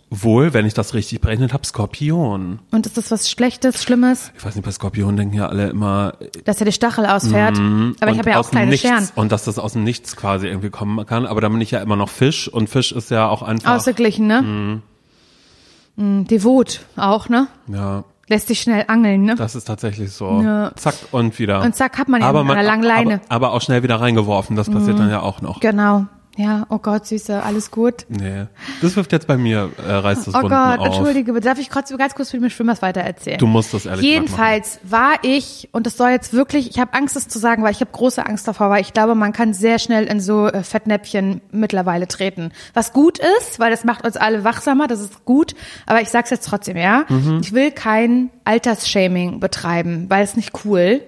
wohl, wenn ich das richtig berechnet habe, Skorpion. Und ist das was Schlechtes, Schlimmes, Ich weiß nicht, bei Skorpion denken ja alle immer, dass er die Stachel ausfährt? Aber ich habe ja auch kleine Nichts, Scheren. Und dass das aus dem Nichts quasi irgendwie kommen kann. Aber dann bin ich ja immer noch Fisch und Fisch ist ja auch einfach, Ausgeglichen, ne? Mhm. Mm, devot auch, ne? ja, Lässt sich schnell angeln, ne? das ist tatsächlich so. Ja. Zack und wieder. Und zack hat man ihn aber an man, einer langen Leine. Aber, aber auch schnell wieder reingeworfen, das passiert dann ja auch noch. Genau. Ja, oh Gott, Süße, alles gut. Nee. Das wirft jetzt bei mir, äh, reißt das Oh Wunden Gott, auf. entschuldige, bitte. darf ich kurz, ganz kurz mit dem Schwimmers weiter erzählen? Du musst das ehrlich Jedenfalls war ich, und das soll jetzt wirklich, ich habe Angst, das zu sagen, weil ich habe große Angst davor, weil ich glaube, man kann sehr schnell in so äh, Fettnäpfchen mittlerweile treten. Was gut ist, weil das macht uns alle wachsamer, das ist gut, aber ich sag's jetzt trotzdem, ja. Mhm. Ich will kein Altersshaming betreiben, weil es nicht cool.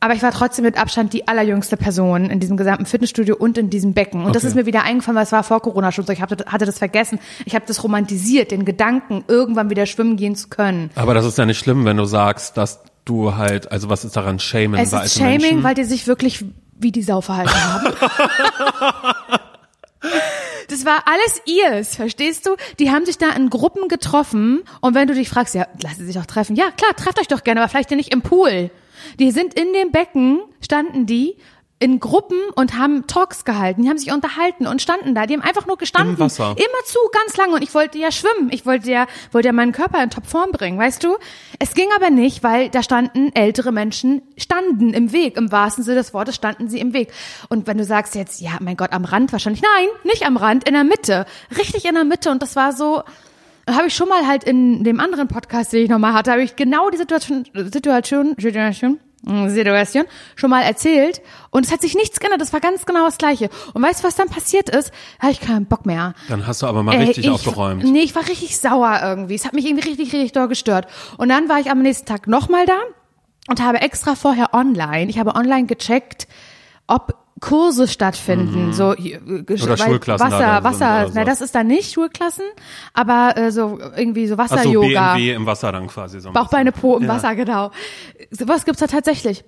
Aber ich war trotzdem mit Abstand die allerjüngste Person in diesem gesamten Fitnessstudio und in diesem Becken. Und das Okay. ist mir wieder eingefallen, weil es war vor Corona schon so. Ich hatte, hatte das vergessen. Ich habe das romantisiert, den Gedanken, irgendwann wieder schwimmen gehen zu können. Aber das ist ja nicht schlimm, wenn du sagst, dass du halt, also was ist daran Shamen Es bei ist Shaming, Menschen? weil die sich wirklich wie die Sau verhalten haben. Das war alles ihrs, verstehst du? Die haben sich da in Gruppen getroffen und wenn du dich fragst, ja, lassen sie sich doch treffen. Ja, klar, trefft euch doch gerne, aber vielleicht nicht im Pool. Die sind in dem Becken, standen die in Gruppen und haben Talks gehalten, die haben sich unterhalten und standen da, die haben einfach nur gestanden. Im Wasser. Immer zu, ganz lange und ich wollte ja schwimmen, ich wollte ja, wollte ja meinen Körper in Topform bringen, weißt du? Es ging aber nicht, weil da standen ältere Menschen, standen im Weg, im wahrsten Sinne des Wortes standen sie im Weg. Und wenn du sagst jetzt, ja, mein Gott, am Rand wahrscheinlich, nein, nicht am Rand, in der Mitte, richtig in der Mitte und das war so, habe ich schon mal halt in dem anderen Podcast, den ich nochmal hatte, habe ich genau die Situation, Situation, Situation, mm, Situation schon mal erzählt und es hat sich nichts geändert, das war ganz genau das Gleiche. Und weißt du, was dann passiert ist? Da habe ich keinen Bock mehr. Dann hast du aber mal richtig ich, aufgeräumt. Nee, ich war richtig sauer irgendwie. Es hat mich irgendwie richtig, richtig doll gestört. Und dann war ich am nächsten Tag nochmal da und habe extra vorher online, ich habe online gecheckt, ob Kurse stattfinden, so äh, Mhm. Oder Schulklassen da Wasser, Wasser, oder na so. das ist dann nicht Schulklassen, aber äh, so irgendwie so so, Wasser-Yoga. BMW im Wasser dann quasi so. ein Bauch, Beine, Po im Ja. Wasser, genau. Sowas gibt's da tatsächlich.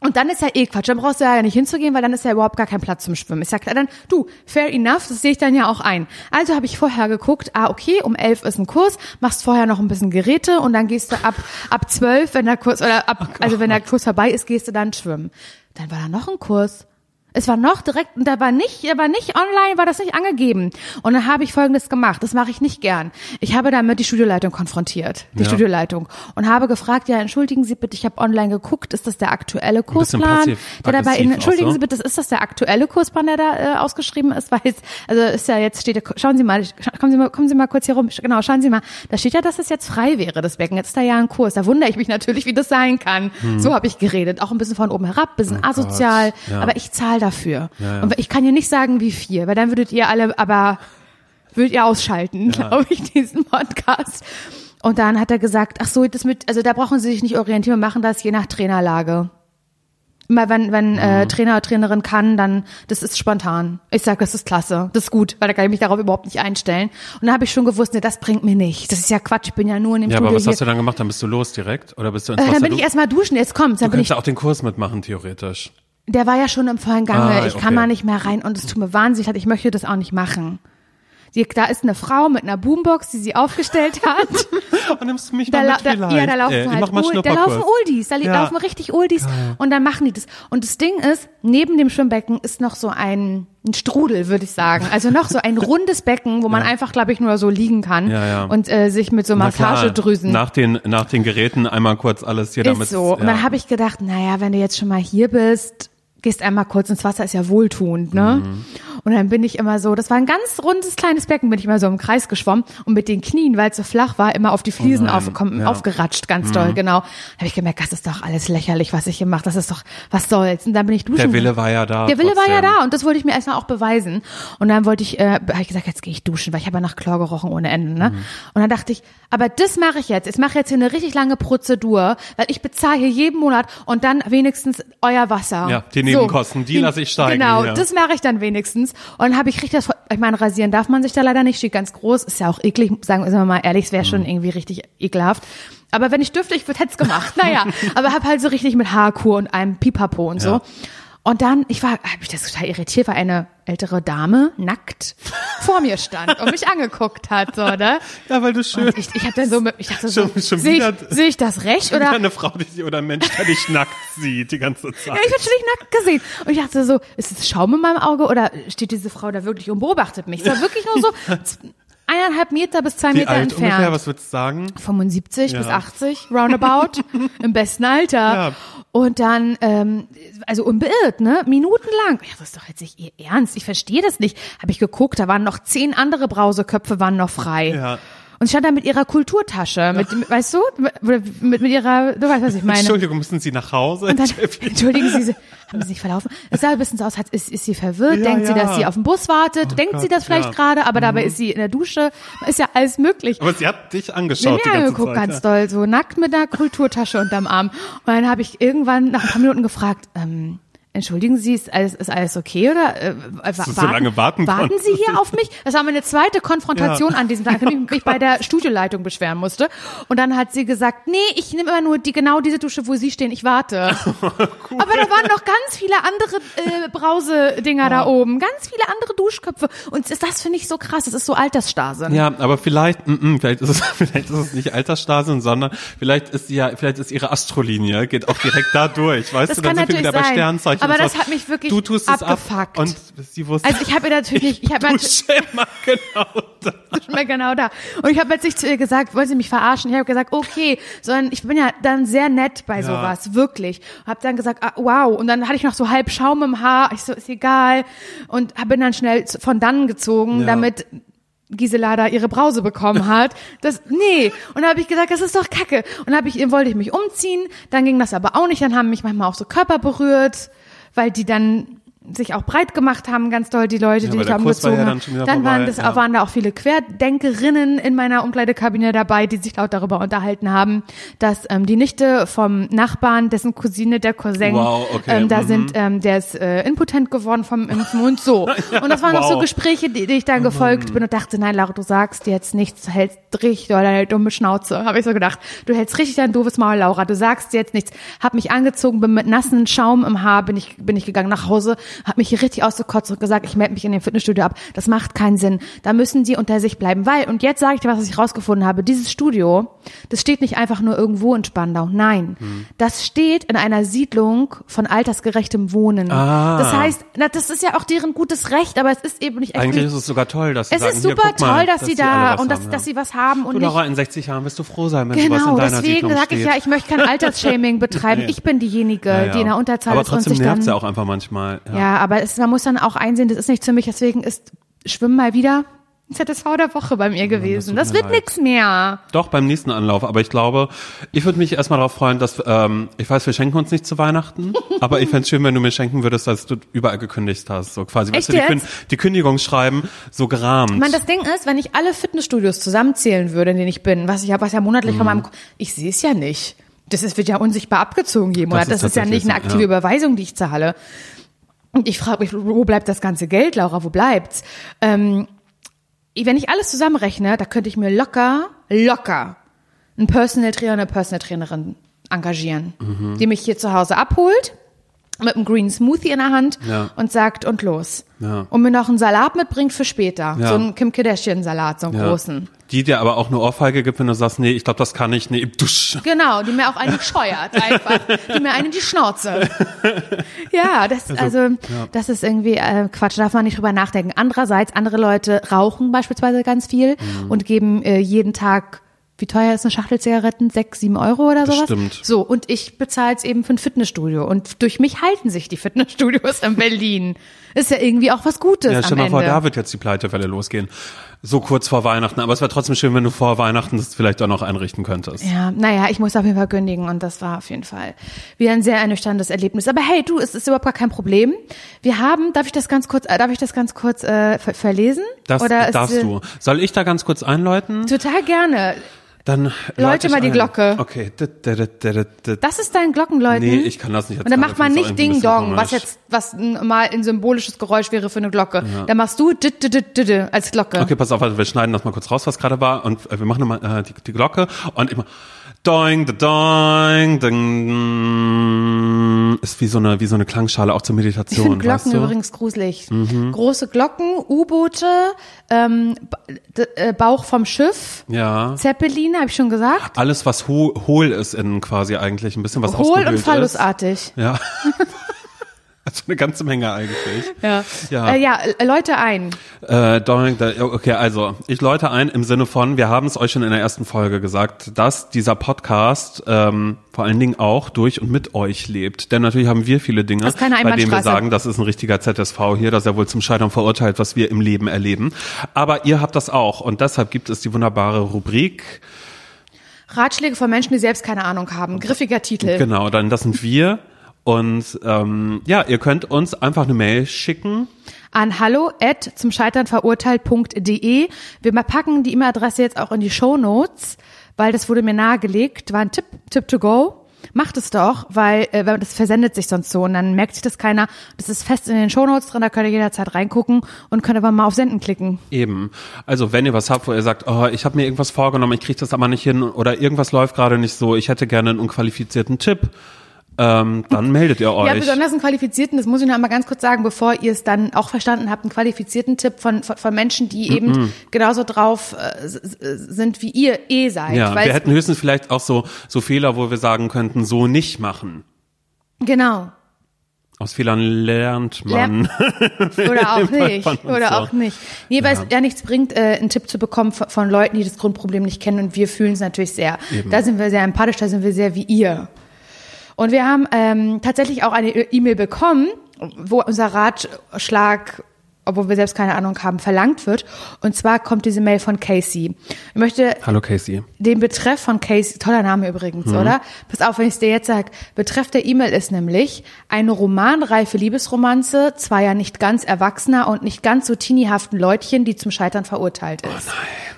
Und dann ist ja eh Quatsch. Dann brauchst du ja nicht hinzugehen, weil dann ist ja überhaupt gar kein Platz zum Schwimmen. Ist ja klar, dann, du, fair enough, das sehe ich dann ja auch ein. Also habe ich vorher geguckt, ah, okay, um elf ist ein Kurs, machst vorher noch ein bisschen Geräte und dann gehst du ab, ab zwölf, wenn der Kurs, oder ab, also wenn der Kurs vorbei ist, gehst du dann schwimmen. Dann war da noch ein Kurs. Es war noch direkt, und da war nicht, da war nicht online, war das nicht angegeben. Und dann habe ich Folgendes gemacht, das mache ich nicht gern. Ich habe damit die Studioleitung konfrontiert, die Ja. Studioleitung, und habe gefragt, ja, entschuldigen Sie bitte, ich habe online geguckt, ist das der aktuelle Kursplan? Der dabei, in, entschuldigen so. Sie bitte, ist das der aktuelle Kursplan, der da äh, ausgeschrieben ist? Weil also ist ja jetzt steht, schauen Sie mal, kommen Sie mal, kommen Sie mal kurz hier rum, genau, schauen Sie mal, da steht ja, dass es jetzt frei wäre, das Becken. Jetzt ist da ja ein Kurs. Da wundere ich mich natürlich, wie das sein kann. So habe ich geredet, auch ein bisschen von oben herab, bisschen Hm. Oh asozial, ja. aber ich zahle dafür. Ja, ja. Und ich kann hier nicht sagen, wie viel, weil dann würdet ihr alle, aber würdet ihr ausschalten, glaube ich, diesen Podcast. Und dann hat er gesagt, ach so, das mit, also da brauchen Sie sich nicht orientieren, wir machen das je nach Trainerlage. Immer wenn, wenn Mhm. äh, Trainer oder Trainerin kann, dann, das ist spontan. Ich sag, das ist klasse, das ist gut, weil da kann ich mich darauf überhaupt nicht einstellen. Und dann habe ich schon gewusst, nee, das bringt mir nicht. Das ist ja Quatsch, ich bin ja nur in dem Ja, Studio aber was hier. hast du dann gemacht? Dann bist du los direkt? Oder bist du ins äh, Wasser? dann bin du, ich erstmal duschen, jetzt kommt's, du dann bin könntest ich auch den Kurs mitmachen, theoretisch. Der war ja schon im vollen Gange. Ah, ich kann okay. mal nicht mehr rein und es tut mir wahnsinnig leid. Ich möchte das auch nicht machen. Die, da ist eine Frau mit einer Boombox, die sie aufgestellt hat. Oh, nimmst du mich Da, mal mit da, ja, da laufen äh, halt da laufen Oldies, da Ja. laufen richtig Oldies und dann machen die das. Und das Ding ist, neben dem Schwimmbecken ist noch so ein, ein Strudel, würde ich sagen. Also noch so ein rundes Becken, wo man einfach, glaube ich, nur so liegen kann Ja, ja. und äh, sich mit so Massagedrüsen Nach den, nach den Geräten einmal kurz alles hier damit. ist so. Und dann habe ich gedacht, naja, wenn du jetzt schon mal hier bist, gehst einmal kurz ins Wasser, ist ja wohltuend, ne? Mhm. Und dann bin ich immer so, das war ein ganz rundes kleines Becken, bin ich immer so im Kreis geschwommen und mit den Knien, weil es so flach war, immer auf die Fliesen Oh aufgekommen, ja. Mhm. aufgeratscht, ganz doll, genau. Da habe ich gemerkt, das ist doch alles lächerlich, was ich hier mache, das ist doch, was soll's? Und dann bin ich duschen. Der Wille war ja da. Der Wille war ja trotzdem. da und das wollte ich mir erstmal auch beweisen. Und dann wollte ich, äh, habe ich gesagt, jetzt gehe ich duschen, weil ich habe ja nach Chlor gerochen ohne Ende. Ne? Mhm. Und dann dachte ich, aber das mache ich jetzt. Ich mache jetzt hier eine richtig lange Prozedur, weil ich bezahle hier jeden Monat und dann wenigstens euer Wasser. Ja, die Nebenkosten, die lasse ich steigen Genau, hier. das mache ich dann wenigstens. Und habe ich richtig das, ich meine, rasieren darf man sich da leider nicht, steht ganz groß, ist ja auch eklig, sagen wir mal ehrlich, es wäre Mhm. schon irgendwie richtig ekelhaft. Aber wenn ich dürfte, ich hätte es gemacht. Naja, aber hab halt so richtig mit Haarkur und einem Pipapo und so. Ja. Und dann, ich war, hab mich das total irritiert, weil eine ältere Dame nackt vor mir stand und mich angeguckt hat, so, ne? Ja, weil du schön. Und ich, ich hab dann so, mit- ich dachte so, sehe ich, seh ich das recht oder? eine Frau die, oder ein Mensch, der dich nackt sieht die ganze Zeit. Ja, ich hab schon nicht nackt gesehen. Und ich dachte so, ist es Schaum in meinem Auge oder steht diese Frau da wirklich und beobachtet mich? Es war wirklich nur so eineinhalb Meter bis zwei Wie Meter alt entfernt. ungefähr, was würdest du sagen? 75 Ja. bis 80, roundabout, im besten Alter. Ja. Und dann, ähm, also unbeirrt, ne, minutenlang. Ja, das ist doch jetzt nicht ihr Ernst, ich verstehe das nicht. Habe ich geguckt, da waren noch zehn andere Brauseköpfe waren noch frei. Ja. Und stand da mit ihrer Kulturtasche, mit, mit weißt du, mit, mit, mit ihrer, du weißt, was ich meine. Entschuldigung, müssen Sie nach Hause? Dann, entschuldigen Sie, Sie- haben Sie sich verlaufen? Es sah ein bisschen so aus, als ist, ist sie verwirrt, Ja, denkt sie, ja. dass sie auf dem Bus wartet, denkt sie Gott, das vielleicht ja. Mhm. gerade, aber dabei ist sie in der Dusche, ist ja alles möglich. Aber sie hat dich Ich angeschaut ganze angeguckt, Zeit. ganz doll, so nackt mit einer Kulturtasche unterm Arm. Und dann habe ich irgendwann nach ein paar Minuten gefragt, ähm, entschuldigen Sie, ist alles, ist alles okay oder äh, wa- du so lange warten warten. Sie hier auf mich? Das war meine zweite Konfrontation an diesem Tag, dem ich mich bei der Studioleitung beschweren musste. Und dann hat sie gesagt, nee, ich nehme immer nur die genau diese Dusche, wo Sie stehen, ich warte. Aber da waren noch ganz viele andere äh, Brausedinger da oben, ganz viele andere Duschköpfe. Und das, das finde ich so krass, das ist so Altersstase. Ja, aber vielleicht, mm, mm, vielleicht ist es, vielleicht ist es nicht Altersstase, sondern vielleicht ist ja, vielleicht ist ihre Astrolinie, geht auch direkt da durch, weißt Das du, dann sind wir wieder bei sein. Sternzeichen. Aber das hat mich wirklich du tust es abgefuckt. ab und sie wusste. Also ich habe ihr natürlich nicht, ich habe Dusche immer genau da. mir genau da. Und ich habe jetzt nicht zu ihr gesagt, wollen Sie mich verarschen? Ich habe gesagt, okay, sondern ich bin ja dann sehr nett bei sowas, wirklich. Habe dann gesagt, ah, wow. Und dann hatte ich noch so halb Schaum im Haar. Ich so, ist egal. Und bin dann schnell von dann gezogen, Ja. damit Gisela da ihre Brause bekommen hat. Das, nee. Und da habe ich gesagt, das ist doch kacke. Und dann hab ich, wollte ich mich umziehen. Dann ging das aber auch nicht. Dann haben mich manchmal auch so Körper berührt, weil die dann sich auch breit gemacht haben, ganz doll, die Leute, Ja, die der da umgezogen ja haben. dann Dann waren, das, ja. waren da auch viele Querdenkerinnen in meiner Umkleidekabine dabei, die sich laut darüber unterhalten haben, dass ähm, die Nichte vom Nachbarn, dessen Cousine, der Cousin, Wow, okay, ähm, da mhm. sind, ähm, der ist äh, impotent geworden vom Impfen und so. und das waren auch so wow. Gespräche, die, die ich dann gefolgt bin und dachte, nein, Laura, du sagst jetzt nichts, du hältst richtig doll deine dumme Schnauze. Habe ich so gedacht. Du hältst richtig dein doofes Maul, Laura. Du sagst jetzt nichts. Hab mich angezogen, bin mit nassen Schaum im Haar, bin ich, bin ich gegangen nach Hause, hab mich hier richtig ausgekotzt und gesagt, ich melde mich in dem Fitnessstudio ab. Das macht keinen Sinn. Da müssen die unter sich bleiben. Weil, und jetzt sage ich dir, was ich rausgefunden habe, dieses Studio, das steht nicht einfach nur irgendwo in Spandau. Nein. Das steht in einer Siedlung von altersgerechtem Wohnen. Ah. Das heißt, na, das ist ja auch deren gutes Recht, aber es ist eben nicht Eigentlich ist es sogar toll, dass sie es sagen, ist hier, super guck mal, toll, dass, sie da was und dass, haben, dass ja. sie was haben und Du, Laura, in 60 Jahren wirst du froh sein, wenn sowas in Genau, deiner deswegen Siedlung sage steht. ich ja, ich möchte kein Altersshaming betreiben. Ich bin diejenige, Ja, ja. die in der Unterzahl Aber ist und trotzdem dann. ja auch einfach manchmal. Ja. Ja, aber es, man muss dann auch einsehen, das ist nicht für mich. Deswegen ist Schwimmen mal wieder ZSV der Woche bei mir gewesen. Das, mir wird nix mehr. Doch, beim nächsten Anlauf. Aber ich glaube, ich würde mich erstmal darauf freuen, dass, ähm, ich weiß, wir schenken uns nicht zu Weihnachten, aber ich fände schön, wenn du mir schenken würdest, dass du überall gekündigt hast. So quasi, weißt Echt du, die? Kün die Kündigungsschreiben so gerahmt. Man, das Ding ist, wenn ich alle Fitnessstudios zusammenzählen würde, in denen ich bin, was ich ja, was ja monatlich Mhm. von meinem, ich sehe es ja nicht. Das ist, wird ja unsichtbar abgezogen jeden Monat. ist Das ist, ja nicht eine aktive ja. Überweisung, die ich zahle. Und ich frage mich, wo bleibt das ganze Geld, Laura? Wo bleibt's? Ähm, wenn ich alles zusammenrechne, da könnte ich mir locker, locker einen Personal Trainer, eine Personal Trainerin engagieren, Mhm. die mich hier zu Hause abholt mit einem Green Smoothie in der Hand Ja. und sagt und los. Ja. Und mir noch einen Salat mitbringt für später. Ja. So einen Kim Kardashian Salat, so einen großen. Die dir aber auch eine Ohrfeige gibt, wenn du sagst, nee, ich glaube, das kann ich, nee, dusch. Genau, die mir auch einen scheuert einfach, die mir einen in die Schnauze. Ja, das also, das ist irgendwie äh, Quatsch, darf man nicht drüber nachdenken. Andererseits, andere Leute rauchen beispielsweise ganz viel Mhm. und geben äh, jeden Tag wie teuer ist eine Schachtel Zigaretten? Sechs, sieben Euro oder sowas? Bestimmt. So, und ich bezahle es eben für ein Fitnessstudio. Und durch mich halten sich die Fitnessstudios in Berlin. Ist ja irgendwie auch was Gutes Ja, stell mal vor, da wird jetzt die Pleitewelle losgehen. So kurz vor Weihnachten. Aber es wäre trotzdem schön, wenn du vor Weihnachten das vielleicht auch noch einrichten könntest. Ja, naja, ich muss auf jeden Fall kündigen und das war auf jeden Fall wieder ein sehr ernüchterndes Erlebnis. Aber hey, du, es ist überhaupt gar kein Problem. Wir haben, darf ich das ganz kurz, äh, darf ich das ganz kurz äh, ver verlesen? Das Oder ist, darfst äh, du. Soll ich da ganz kurz einläuten? Total gerne. Dann läute mal die. Glocke. Okay. Das ist dein Glockenläuten. Nee, ich kann das nicht Und dann macht man nicht Ding Dong, was jetzt was mal ein symbolisches Geräusch wäre für eine Glocke. Dann machst du als Glocke. Okay, pass auf, wir schneiden das mal kurz raus, was gerade war, und äh, wir machen nochmal äh, die, die Glocke und immer doing, da doing, ding, ist wie so eine wie so eine Klangschale auch zur Ich Meditation, finde Glocken weißt du? Mhm. übrigens gruselig. Große Glocken, U-Boote, ähm, äh, Bauch vom Schiff, Ja. Zeppelin, habe ich schon gesagt. Alles, was ho hohl ist innen quasi eigentlich, ein bisschen was Hohl und ausgehöhlt ist. phallusartig. Ja. Also, eine ganze Menge eigentlich. Ja, Ja. Äh, ja äh, Leute ein. Äh, okay, also ich läute ein im Sinne von, wir haben es euch schon in der ersten Folge gesagt, dass dieser Podcast ähm, vor allen Dingen auch durch und mit euch lebt. Denn natürlich haben wir viele Dinge, bei denen wir sagen, das ist ein richtiger ZSV hier, dass er wohl zum Scheitern verurteilt, was wir im Leben erleben. Aber ihr habt das auch und deshalb gibt es die wunderbare Rubrik. Ratschläge von Menschen, die selbst keine Ahnung haben. Griffiger Titel. Genau, dann das sind wir. Und ähm, ja, ihr könnt uns einfach eine Mail schicken. An hallo at zum Scheitern verurteilt.de. Wir mal packen die E-Mail-Adresse jetzt auch in die Show Notes, weil das wurde mir nahegelegt. War ein Tipp, Tipp to go. Macht es doch, weil äh, das versendet sich sonst so und dann merkt sich das keiner. Das ist fest in den Show Notes drin, da könnt ihr jederzeit reingucken und könnt aber mal auf Senden klicken. Eben. Also wenn ihr was habt, wo ihr sagt, oh, ich habe mir irgendwas vorgenommen, ich kriege das aber nicht hin oder irgendwas läuft gerade nicht so, ich hätte gerne einen unqualifizierten Tipp, ähm, dann meldet ihr euch. Ja, besonders einen qualifizierten, das muss ich noch einmal ganz kurz sagen, bevor ihr es dann auch verstanden habt, einen qualifizierten Tipp von, von, von Menschen, die eben genauso drauf äh, sind, wie ihr eh seid. ja, wir hätten höchstens vielleicht auch so, so Fehler, wo wir sagen könnten, so nicht machen. genau. Aus Fehlern lernt man. Oder auch nicht. Oder so. auch nicht. Nee, weil es ja nichts bringt, äh, einen Tipp zu bekommen von, von Leuten, die das Grundproblem nicht kennen und wir fühlen es natürlich sehr. Da sind wir sehr empathisch, da sind wir sehr wie ihr. Und wir haben ähm, tatsächlich auch eine E-Mail bekommen, wo unser Ratschlag, obwohl wir selbst keine Ahnung haben, verlangt wird. Und zwar kommt diese Mail von Casey. Ich möchte Hallo Casey. den Betreff von Casey, toller Name übrigens, Mhm. oder? Pass auf, wenn ich es dir jetzt sag. Betreff der E-Mail ist nämlich eine romanreife Liebesromanze zweier nicht ganz erwachsener und nicht ganz so teeniehaften Leutchen, die zum Scheitern verurteilt Oh ist.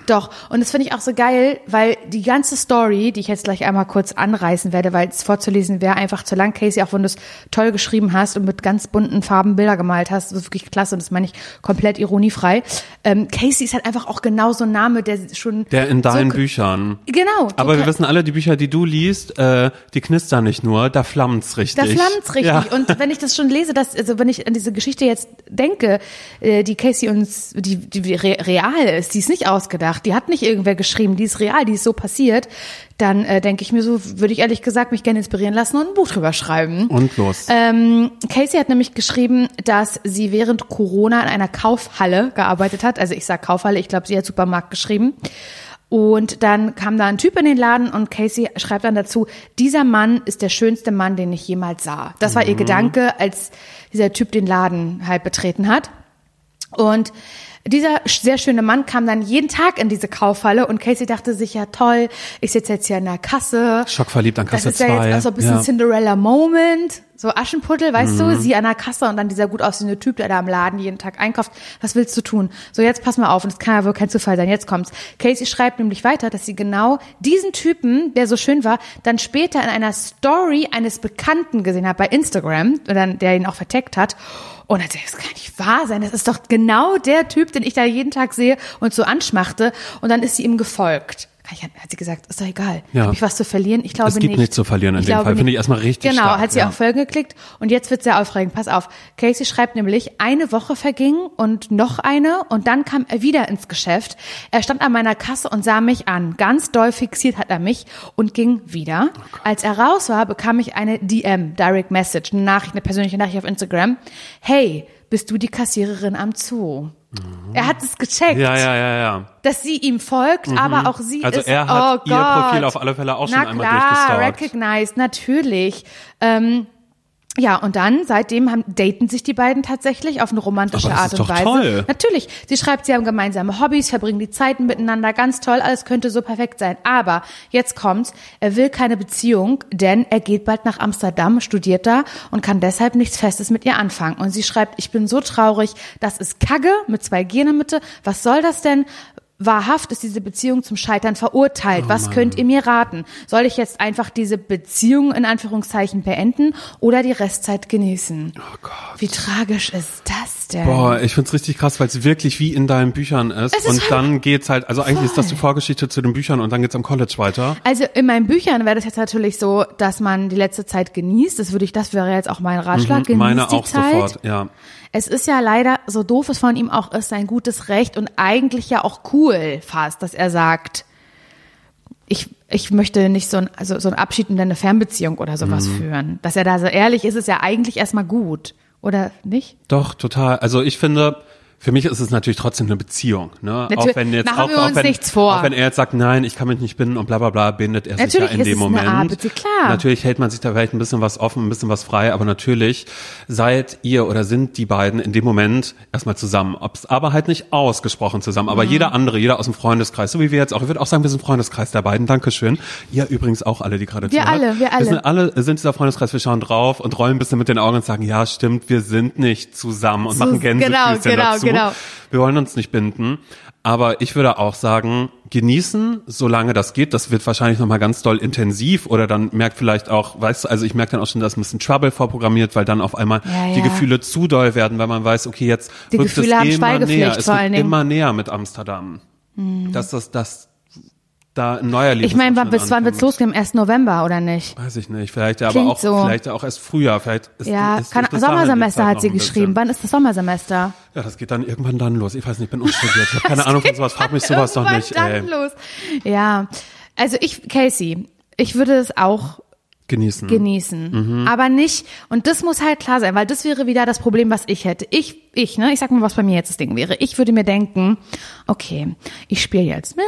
Doch, und das finde ich auch so geil, weil die ganze Story, die ich jetzt gleich einmal kurz anreißen werde, weil es vorzulesen wäre einfach zu lang, Casey, auch wenn du es toll geschrieben hast und mit ganz bunten Farben Bilder gemalt hast, das ist wirklich klasse und das meine ich komplett ironiefrei. Ähm, Casey ist halt einfach auch genau so ein Name, der schon Der in deinen so, Büchern. Genau. Aber wir wissen alle, die Bücher, die du liest, äh, die knistern nicht nur, da flammt's richtig. Da flammt's richtig. Ja. Und wenn ich das schon lese, dass, also wenn ich an diese Geschichte jetzt denke, äh, die Casey uns, die, die re real ist, die ist nicht ausgedacht, die hat nicht irgendwer geschrieben, die ist real, die ist so passiert, dann äh, denke ich mir so, würde ich ehrlich gesagt mich gerne inspirieren lassen und ein Buch drüber schreiben. Und los. Ähm, Casey hat nämlich geschrieben, dass sie während Corona in einer Kaufhalle gearbeitet hat. Also ich sag Kaufhalle, ich glaube, sie hat Supermarkt geschrieben. Und dann kam da ein Typ in den Laden und Casey schreibt dann dazu, dieser Mann ist der schönste Mann, den ich jemals sah. Das war ihr Gedanke, als dieser Typ den Laden halt betreten hat. Und dieser sehr schöne Mann kam dann jeden Tag in diese Kaufhalle und Casey dachte sich, ja toll, ich sitze jetzt hier in der Kasse. Schockverliebt an Kasse Das ist ja jetzt 2. auch so ein bisschen Ja. Cinderella Moment. So Aschenputtel, weißt Mhm. du, sie an der Kasse und dann dieser gut aussehende Typ, der da im Laden jeden Tag einkauft. Was willst du tun? So, jetzt pass mal auf, und das kann ja wohl kein Zufall sein. Jetzt kommt's. Casey schreibt nämlich weiter, dass sie genau diesen Typen, der so schön war, dann später in einer Story eines Bekannten gesehen hat bei Instagram, der ihn auch verteckt hat. Und dann das kann nicht wahr sein. Das ist doch genau der Typ, den ich da jeden Tag sehe und so anschmachte. Und dann ist sie ihm gefolgt. Ich- Hat sie gesagt, ist doch egal. Ja. Habe ich was zu verlieren? Ich glaube Es gibt nicht. nichts zu verlieren in ich dem Fall. Finde nicht. ich erstmal richtig Genau, stark, hat sie ja. auf Folgen geklickt. Und jetzt wird sehr aufregend. Pass auf. Casey schreibt nämlich, eine Woche verging und noch eine und dann kam er wieder ins Geschäft. Er stand an meiner Kasse und sah mich an. Ganz doll fixiert hat er mich und ging wieder. Oh Als er raus war, bekam ich eine DM, Direct Message, eine Nachricht, eine persönliche Nachricht auf Instagram. Hey, bist du die Kassiererin am Zoo? Er hat es gecheckt, Mhm. Ja, ja, ja, ja. dass sie ihm folgt, aber auch sie Also ist, er hat oh ihr Gott. Profil auf alle Fälle auch schon Na einmal klar, durchgestalkt. recognized, natürlich. Ähm, ja, und dann, seitdem haben, daten sich die beiden tatsächlich auf eine romantische Art und Weise. toll. Natürlich. Sie schreibt, sie haben gemeinsame Hobbys, verbringen die Zeiten miteinander, ganz toll, alles könnte so perfekt sein. Aber jetzt kommt's, er will keine Beziehung, denn er geht bald nach Amsterdam, studiert da und kann deshalb nichts Festes mit ihr anfangen. Und sie schreibt, ich bin so traurig, das ist Kagge mit zwei G in der Mitte. Was soll das denn? Wahrhaft ist diese Beziehung zum Scheitern verurteilt. Oh Was könnt ihr mir raten? Soll ich jetzt einfach diese Beziehung in Anführungszeichen beenden oder die Restzeit genießen? Oh Gott. Wie tragisch ist das denn? Boah, ich find's richtig krass, weil es wirklich wie in deinen Büchern ist. Ist und halt- dann geht's halt, also eigentlich ist das die Vorgeschichte zu den Büchern und dann geht's am College weiter. Also in meinen Büchern wäre das jetzt natürlich so, dass man die letzte Zeit genießt. Das würde ich, das wäre jetzt auch mein Ratschlag. Genießt Mhm, Meine die auch Zeit. sofort, ja. Es ist ja leider, so doof es von ihm auch ist, sein gutes Recht und eigentlich ja auch cool fast, dass er sagt, ich, ich möchte nicht so ein, also so ein Abschied in eine Fernbeziehung oder sowas Mhm. führen. Dass er da so ehrlich ist, ist ja eigentlich erstmal gut. Oder nicht? Doch, total. Also ich finde, für mich ist es natürlich trotzdem eine Beziehung. Ne? Natürlich, auch wenn jetzt, machen auch, wir auch uns wenn, nichts vor. Auch wenn er jetzt sagt, nein, ich kann mich nicht binden und bla bla bla, bindet er sich Natürlich ja in ist dem es eine Moment. Art Beziehung, klar. Natürlich hält man sich da vielleicht ein bisschen was offen, ein bisschen was frei, aber natürlich seid ihr oder sind die beiden in dem Moment erstmal zusammen. Ob's aber halt nicht ausgesprochen zusammen. Aber Mhm. jeder andere, jeder aus dem Freundeskreis, so wie wir jetzt auch, ich würde auch sagen, wir sind Freundeskreis der beiden. Dankeschön. Ihr übrigens auch alle, die gerade Wir zuhört. alle, wir alle. Wir sind alle, sind dieser Freundeskreis, wir schauen drauf und rollen ein bisschen mit den Augen und sagen, ja, stimmt, wir sind nicht zusammen und So- machen Gänsefüßchen genau, genau, dazu. Genau. Wir wollen uns nicht binden. Aber ich würde auch sagen, genießen, solange das geht. Das wird wahrscheinlich nochmal ganz doll intensiv oder dann merkt vielleicht auch, weißt du, also ich merke dann auch schon, dass ein bisschen Trouble vorprogrammiert, weil dann auf einmal Ja, die ja. Gefühle zu doll werden, weil man weiß, okay, jetzt Die rückt Gefühle es haben immer näher. Es. Mhm. immer näher mit Amsterdam. Dass das, das da ein neuer Ich meine, wann, Lebensabschnitt bis wann wird's losgehen? Am 1. November, oder nicht? Weiß ich nicht. Vielleicht ja aber Klingt auch, so. vielleicht ja auch erst Frühjahr. Vielleicht ist, Ja, ist, kann, Sommersemester hat noch sie geschrieben. Wann ist das Sommersemester? Ja, das geht dann irgendwann dann los. Ich weiß nicht, ich bin unstudiert. Ich habe keine Ahnung von sowas. Frag mich sowas doch nicht. dann Ey. los. Ja, also ich, Casey, ich würde es auch Genießen. genießen. Mhm. Aber nicht, und das muss halt klar sein, weil das wäre wieder das Problem, was ich hätte. Ich, ich, ne, ich sag mal, was bei mir jetzt das Ding wäre. Ich würde mir denken, okay, ich spiele jetzt mit,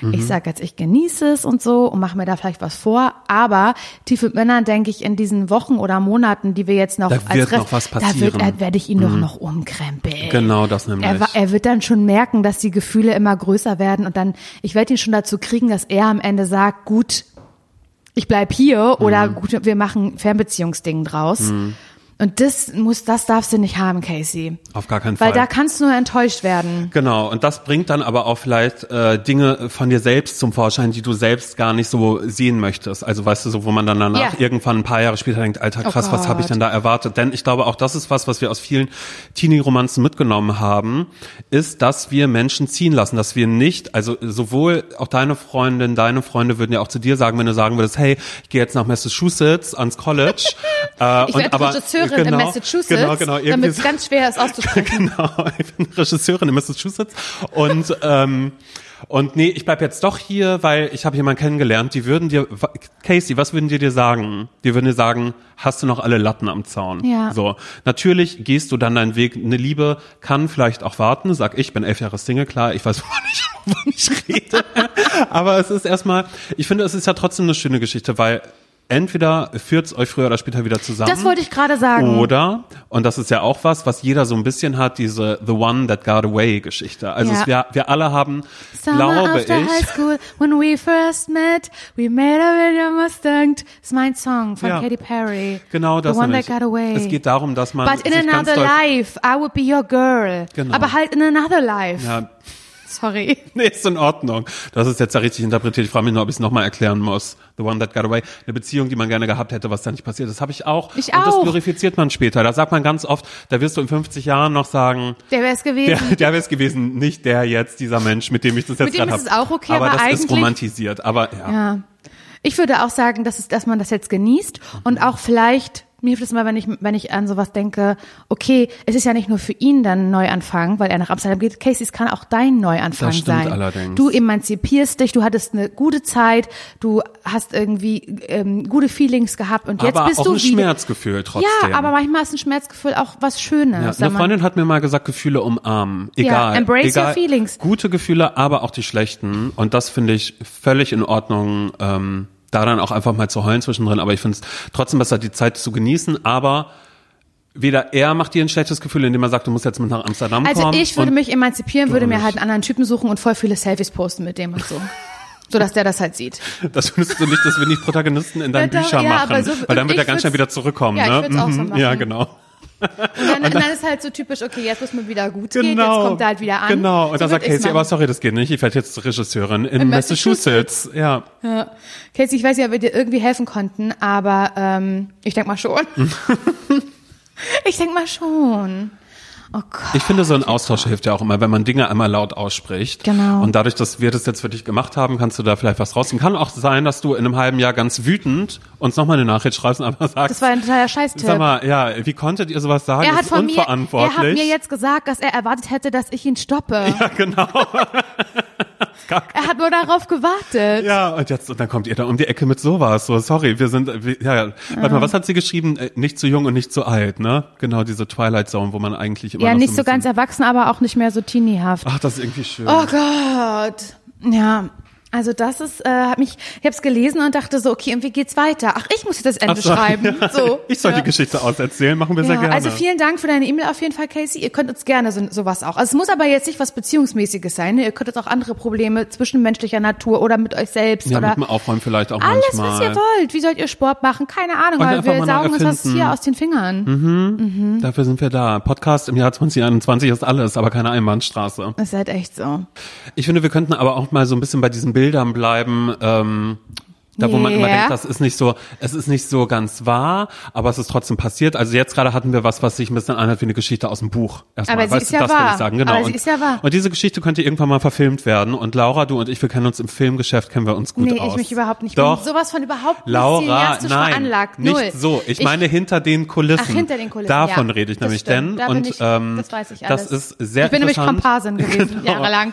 Mhm. ich sag jetzt, ich genieße es und so und mache mir da vielleicht was vor, aber tief mit Männern denke ich in diesen Wochen oder Monaten, die wir jetzt noch Da als wird Rest- noch was da passieren. Mhm. wird, werde ich ihn doch noch umkrempeln. Genau das nämlich. Er, er wird dann schon merken, dass die Gefühle immer größer werden und dann, ich werde ihn schon dazu kriegen, dass er am Ende sagt, gut, ich bleib hier oder Mhm. gut, wir machen Fernbeziehungsding draus. Und das muss, das darfst du nicht haben, Casey. Auf gar keinen Fall. Weil da kannst du nur enttäuscht werden. Genau, und das bringt dann aber auch vielleicht äh, Dinge von dir selbst zum Vorschein, die du selbst gar nicht so sehen möchtest. Also weißt du, so wo man dann danach Ja. irgendwann ein paar Jahre später denkt, alter Oh krass, was habe ich denn da erwartet? Denn ich glaube, auch das ist was, was wir aus vielen Teenie-Romanzen mitgenommen haben, ist, dass wir Menschen ziehen lassen, dass wir nicht, also sowohl auch deine Freundin, deine Freunde würden ja auch zu dir sagen, wenn du sagen würdest, hey, ich gehe jetzt nach Massachusetts ans College. äh, Ich und werde aber- Regisseurin genau, in Massachusetts, genau, genau, damit es ganz schwer ist auszusprechen. Genau, ich bin Regisseurin in Massachusetts und ähm, und nee, ich bleib jetzt doch hier, weil ich habe jemanden kennengelernt, die würden dir Casey, was würden die dir sagen? Die würden dir sagen, hast du noch alle Latten am Zaun? Ja. So, natürlich gehst du dann deinen Weg. Eine Liebe kann vielleicht auch warten. Sag ich, bin elf Jahre Single, klar, ich weiß, wovon ich, wovon ich rede. Aber es ist erstmal, ich finde, es ist ja trotzdem eine schöne Geschichte, weil entweder führt's euch früher oder später wieder zusammen. Das wollte ich gerade sagen. Oder, und das ist ja auch was, was jeder so ein bisschen hat, diese The One That Got Away Geschichte. Also Ja. es, wir, wir alle haben, Summer glaube after high ich, school, when we first met, we made a video Mustang. Ist mein Song von Ja. Katy Perry. genau das The one nämlich. that got away. Es geht darum, dass man But in another life, I would be your girl. Genau. Aber halt in another life. Ja, Sorry. nee, ist in Ordnung. Das ist jetzt ja richtig interpretiert. Ich frage mich nur, ob ich es nochmal erklären muss. The One That Got Away. Eine Beziehung, die man gerne gehabt hätte, was da nicht passiert ist. Das habe ich auch. Ich und das auch. glorifiziert man später. Da sagt man ganz oft, da wirst du in 50 Jahren noch sagen, Der wäre es gewesen. der, der wäre es gewesen, nicht der jetzt, dieser Mensch, mit dem ich das jetzt Mit dem gerade ist habe. es auch okay, aber aber das ist eigentlich- romantisiert. Aber ja. Ja. Ich würde auch sagen, dass, es, dass man das jetzt genießt und auch vielleicht, mir hilft es mal, wenn ich, wenn ich an sowas denke, okay, es ist ja nicht nur für ihn dann ein Neuanfang, weil er nach Amsterdam geht. Casey, es kann auch dein Neuanfang Das stimmt sein. allerdings. Du emanzipierst dich, du hattest eine gute Zeit, du hast irgendwie ähm, gute Feelings gehabt und jetzt aber bist auch du ein wieder. Schmerzgefühl trotzdem. Ja, aber manchmal ist ein Schmerzgefühl auch was Schönes. Ja, eine. Freundin hat mir mal gesagt, Gefühle umarmen. Ja, Egal. embrace your egal. feelings. Gute Gefühle, aber auch die schlechten. Und das finde ich völlig in Ordnung, ähm, da dann auch einfach mal zu heulen zwischendrin. Aber ich finde es trotzdem besser, die Zeit zu genießen. Aber weder er macht dir ein schlechtes Gefühl, indem er sagt, du musst jetzt mit nach Amsterdam Also kommen. ich würde mich emanzipieren, würde mir halt einen anderen Typen suchen und voll viele Selfies posten mit dem und so. so dass der das halt sieht. Das findest du nicht, dass wir nicht Protagonisten in deinen Ja, Büchern ja, machen. so- weil dann wird ich er ganz schnell wieder zurückkommen. Ja, ich ne? würd's auch so Mhm. machen. Ja, genau. Und dann, und dann ist halt so typisch, okay, jetzt muss mir wieder gut gehen, Genau. jetzt kommt er halt wieder an. Genau. Und so dann sagt Casey, aber machen. sorry, das geht nicht. Ich werde jetzt Regisseurin in, In Massachusetts. Ja. Ja. Casey, ich weiß nicht, ob wir dir irgendwie helfen konnten, aber ähm, ich denk mal schon. ich denk mal schon. Oh Gott. Ich finde, so ein Austausch hilft ja auch immer, wenn man Dinge einmal laut ausspricht. Genau. Und dadurch, dass wir das jetzt für dich gemacht haben, kannst du da vielleicht was rausziehen. Kann auch sein, dass du in einem halben Jahr ganz wütend uns nochmal eine Nachricht schreibst und einfach sagst, Das war ein totaler Scheißtipp. sag mal, ja, wie konntet ihr sowas sagen? er das hat ist von mir, er unverantwortlich. hat mir jetzt gesagt, dass er erwartet hätte, dass ich ihn stoppe. ja, genau. Er hat nur darauf gewartet. Ja, und jetzt, und dann kommt ihr da um die Ecke mit sowas. So, sorry, wir sind, wir, ja, ja. Warte mal, was hat sie geschrieben? Äh, Nicht zu jung und nicht zu alt, ne? Genau, diese Twilight Zone, wo man eigentlich immer Ja, nicht so, so ganz erwachsen, aber auch nicht mehr so teenie-haft. Ach, das ist irgendwie schön. Oh Gott. Ja. Also das ist, äh, hat mich, ich habe es gelesen und dachte so, okay, und wie geht's weiter? Ach, ich muss jetzt das Ende so, schreiben. ja. So. Ich soll ja. die Geschichte auserzählen, machen wir sehr Ja, gerne. also vielen Dank für deine E-Mail auf jeden Fall, Casey. Ihr könnt uns gerne so, sowas auch. Also es muss aber jetzt nicht was Beziehungsmäßiges sein. Ne? Ihr könnt jetzt auch andere Probleme zwischenmenschlicher Natur oder mit euch selbst ja, oder mit dem Aufräumen vielleicht auch alles, manchmal. was ihr wollt. Wie sollt ihr Sport machen? Keine Ahnung, weil wir saugen uns das erfinden. hier aus den Fingern. Dafür sind wir da. Podcast im Jahr 2021 ist alles, aber keine Einbahnstraße. Das ist halt echt so. Ich finde, wir könnten aber auch mal so ein bisschen bei diesen Bildern bleiben, ähm, da wo man immer Ja. denkt, das ist nicht so, es ist nicht so ganz wahr, aber es ist trotzdem passiert. Also jetzt gerade hatten wir was, was sich ein bisschen anhört wie eine Geschichte aus dem Buch. Erstmal. Aber sie weißt ist du, ja das will wahr. ich sagen, genau. Aber sie und, ist ja wahr. und diese Geschichte könnte irgendwann mal verfilmt werden. Und Laura, du und ich, wir kennen uns im Filmgeschäft, kennen wir uns gut nee, aus. ich mich überhaupt nicht. Ich Doch. sowas von überhaupt nicht Laura, nein, veranlagt. nicht Null. so. Ich, meine hinter den Kulissen. Ach, hinter den Kulissen, Davon ja. rede ich Das nämlich denn. Da und ich- ähm, das weiß ich das alles. ist sehr Ich bin nämlich. Komparsin gewesen, Genau. jahrelang.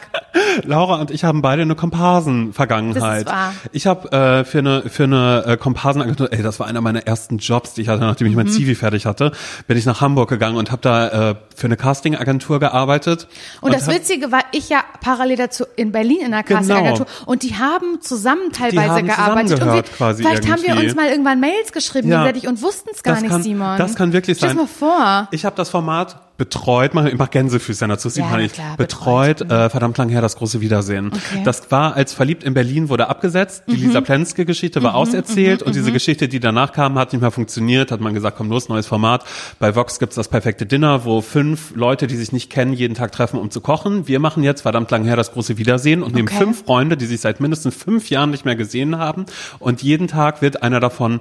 Laura und ich haben beide eine Komparsen-Vergangenheit. Das ist wahr. Ich habe äh, für eine für eine äh, Komparsenagentur, ey, das war einer meiner ersten Jobs, die ich hatte, nachdem ich Mhm. mein Zivi fertig hatte, bin ich nach Hamburg gegangen und habe da äh, für eine Castingagentur gearbeitet. Und, das hab- Witzige war, ich ja parallel dazu in Berlin in einer Genau. Castingagentur und die haben zusammen teilweise haben gearbeitet. Und zusammengehört quasi vielleicht haben wir irgendwie. uns mal irgendwann Mails geschrieben Ja. gegenseitig und wussten es gar Das nicht, kann- Simon. das kann wirklich Stell sein. dir mal vor. Ich habe das Format betreut, ich mache Gänsefüßchen dazu, sieht Ja, man nicht. klar, betreut, betreut, äh, verdammt lang her, das große Wiedersehen. Okay. Das war, als Verliebt in Berlin wurde abgesetzt, die Mhm. Lisa Plenske-Geschichte war auserzählt und diese Geschichte, die danach kam, hat nicht mehr funktioniert, hat man gesagt, komm los, neues Format. Bei Vox gibt's das perfekte Dinner, wo fünf Leute, die sich nicht kennen, jeden Tag treffen, um zu kochen. Wir machen jetzt, verdammt lang her, das große Wiedersehen und nehmen Okay. fünf Freunde, die sich seit mindestens fünf Jahren nicht mehr gesehen haben und jeden Tag wird einer davon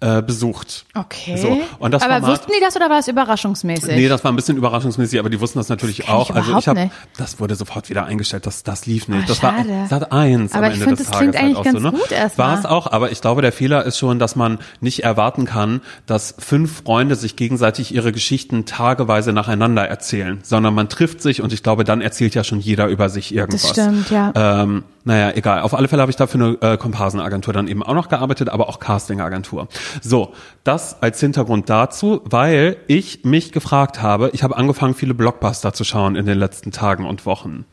äh, besucht. Okay. So, und das Aber Format- wussten die das oder war es überraschungsmäßig? Nee, das war ein bisschen überraschungsmäßig, aber die wussten das natürlich ich auch. Also überhaupt ich habe, das wurde sofort wieder eingestellt, das, das lief nicht. Ah, das schade. war Sat 1 Aber am ich Ende find, des das Tages halt auch so, ne? War es auch, aber ich glaube, der Fehler ist schon, dass man nicht erwarten kann, dass fünf Freunde sich gegenseitig ihre Geschichten tageweise nacheinander erzählen, sondern man trifft sich und ich glaube, dann erzählt ja schon jeder über sich irgendwas. Das stimmt, ja. Ähm, naja, egal. Auf alle Fälle habe ich da für eine äh, Komparsenagentur dann eben auch noch gearbeitet, aber auch Castingagentur. So, das als Hintergrund dazu, weil ich mich gefragt habe, ich habe angefangen, viele Blockbuster zu schauen in den letzten Tagen und Wochen.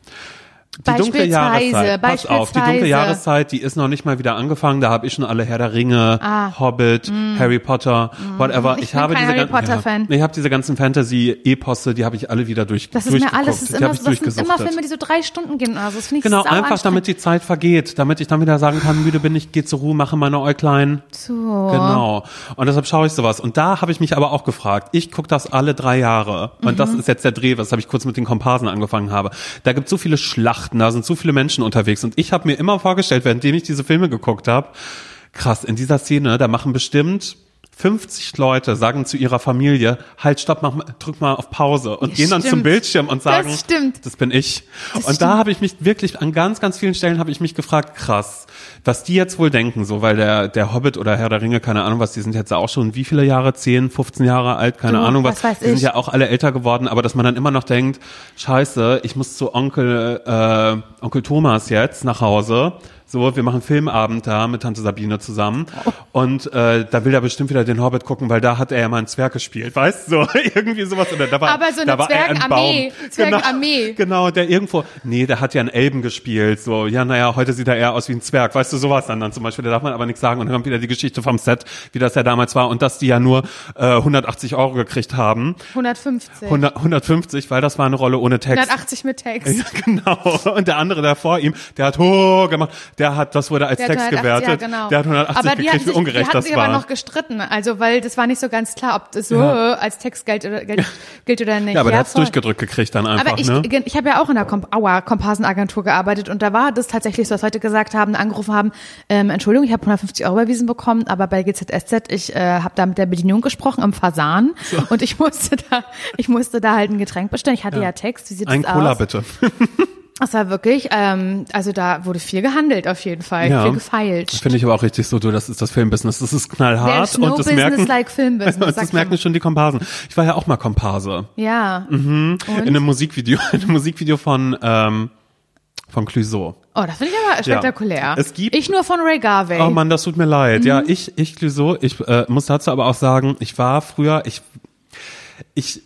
Die dunkle Jahreszeit, pass auf, die dunkle. Jahreszeit, die ist noch nicht mal wieder angefangen. Da habe ich schon alle Herr der Ringe, Hobbit, Harry Potter, whatever. Ah. Mm. Ich Ich, bin habe kein diese Harry gan- Potter-Fan. Ja, ich habe diese ganzen Fantasy-Eposse, die habe ich alle wieder durch das ist mir alles, das, ist immer, ich das sind immer. Filme, die so drei Stunden gehen. Also das finde ich Genau, einfach damit die Zeit vergeht, damit ich dann wieder sagen kann, müde bin ich, geh zur Ruhe, mache meine Äuglein. So. Genau. Und deshalb schaue ich sowas. Und da habe ich mich aber auch gefragt, ich gucke das alle drei Jahre. Und das Mhm. ist jetzt der Dreh, was habe ich kurz mit den Komparsen angefangen habe. Da gibt es so viele Schlachten, da sind so viele Menschen unterwegs. Und ich habe mir immer vorgestellt, währenddem ich diese Filme geguckt habe, krass, in dieser Szene, da machen bestimmt 50 Leute sagen zu ihrer Familie, halt, stopp, mach, drück mal auf Pause und Ja, gehen dann stimmt. zum Bildschirm und sagen, Das stimmt. das bin ich. und stimmt. da habe ich mich wirklich an ganz, ganz vielen Stellen habe ich mich gefragt, krass, was die jetzt wohl denken, so, weil der, der Hobbit oder Herr der Ringe, keine Ahnung was, die sind jetzt auch schon wie viele Jahre, 10, 15 Jahre alt, keine Du, Ahnung was, was die sind ich. ja auch alle älter geworden, aber dass man dann immer noch denkt, scheiße, ich muss zu Onkel, äh, Onkel Thomas jetzt nach Hause. So, wir machen Filmabend da mit Tante Sabine zusammen. Oh. Und äh, da will er bestimmt wieder den Hobbit gucken, weil da hat er ja mal einen Zwerg gespielt, weißt du? So, irgendwie sowas. Oder da war, Aber so eine da war er ein Zwergenarmee. Zwergenarmee. Genau, genau, der irgendwo, nee, der hat ja einen Elben gespielt. So, ja, naja, heute sieht er eher aus wie ein Zwerg. Weißt du, sowas dann, dann zum Beispiel. Da darf man aber nichts sagen. Und dann kommt wieder die Geschichte vom Set, wie das ja damals war. Und dass die ja nur äh, 180 Euro gekriegt haben. 150. 100, 150, weil das war eine Rolle ohne Text. 180 mit Text. Ja, genau. Und der andere, der vor ihm, der hat ho gemacht, der hat, das wurde als Der hat Text 180, gewertet. Ja, genau. Der hat 180 aber die gekriegt, hatten wie sich, ungerecht die hatten das sich war. aber noch gestritten, also weil das war nicht so ganz klar, ob das so Ja. als Text gilt oder, gilt, oder nicht. ja, aber der hat's voll. durchgedrückt gekriegt dann einfach, Aber ich, ne? ich habe ja auch in der Komp Aua Komparsenagentur gearbeitet und da war das tatsächlich so, dass Leute gesagt haben, angerufen haben, ähm, Entschuldigung, ich habe 150 Euro überwiesen bekommen, aber bei GZSZ, ich äh, habe da mit der Bedienung gesprochen im Fasan und ich musste da, ich musste da halt ein Getränk bestellen. Ich hatte ja, Text, wie sieht Ein das Cola aus? bitte. Das war wirklich, ähm, also da wurde viel gehandelt auf jeden Fall, Ja. viel gefeilt. Finde ich aber auch richtig so, du, das ist das Filmbusiness. Das ist knallhart There's no und das business merken, like film business, und das merken schon die Komparsen. Ich war ja auch mal Komparse. Ja. In einem Musikvideo, in einem Musikvideo von, ähm, von Clouseau. Oh, das finde ich aber spektakulär. Es gibt- ich nur von Ray Garvey. Oh Mann, das tut mir leid. Ja, Mhm. ich, ich Clouseau, ich äh, muss dazu aber auch sagen, ich war früher, ich, ich,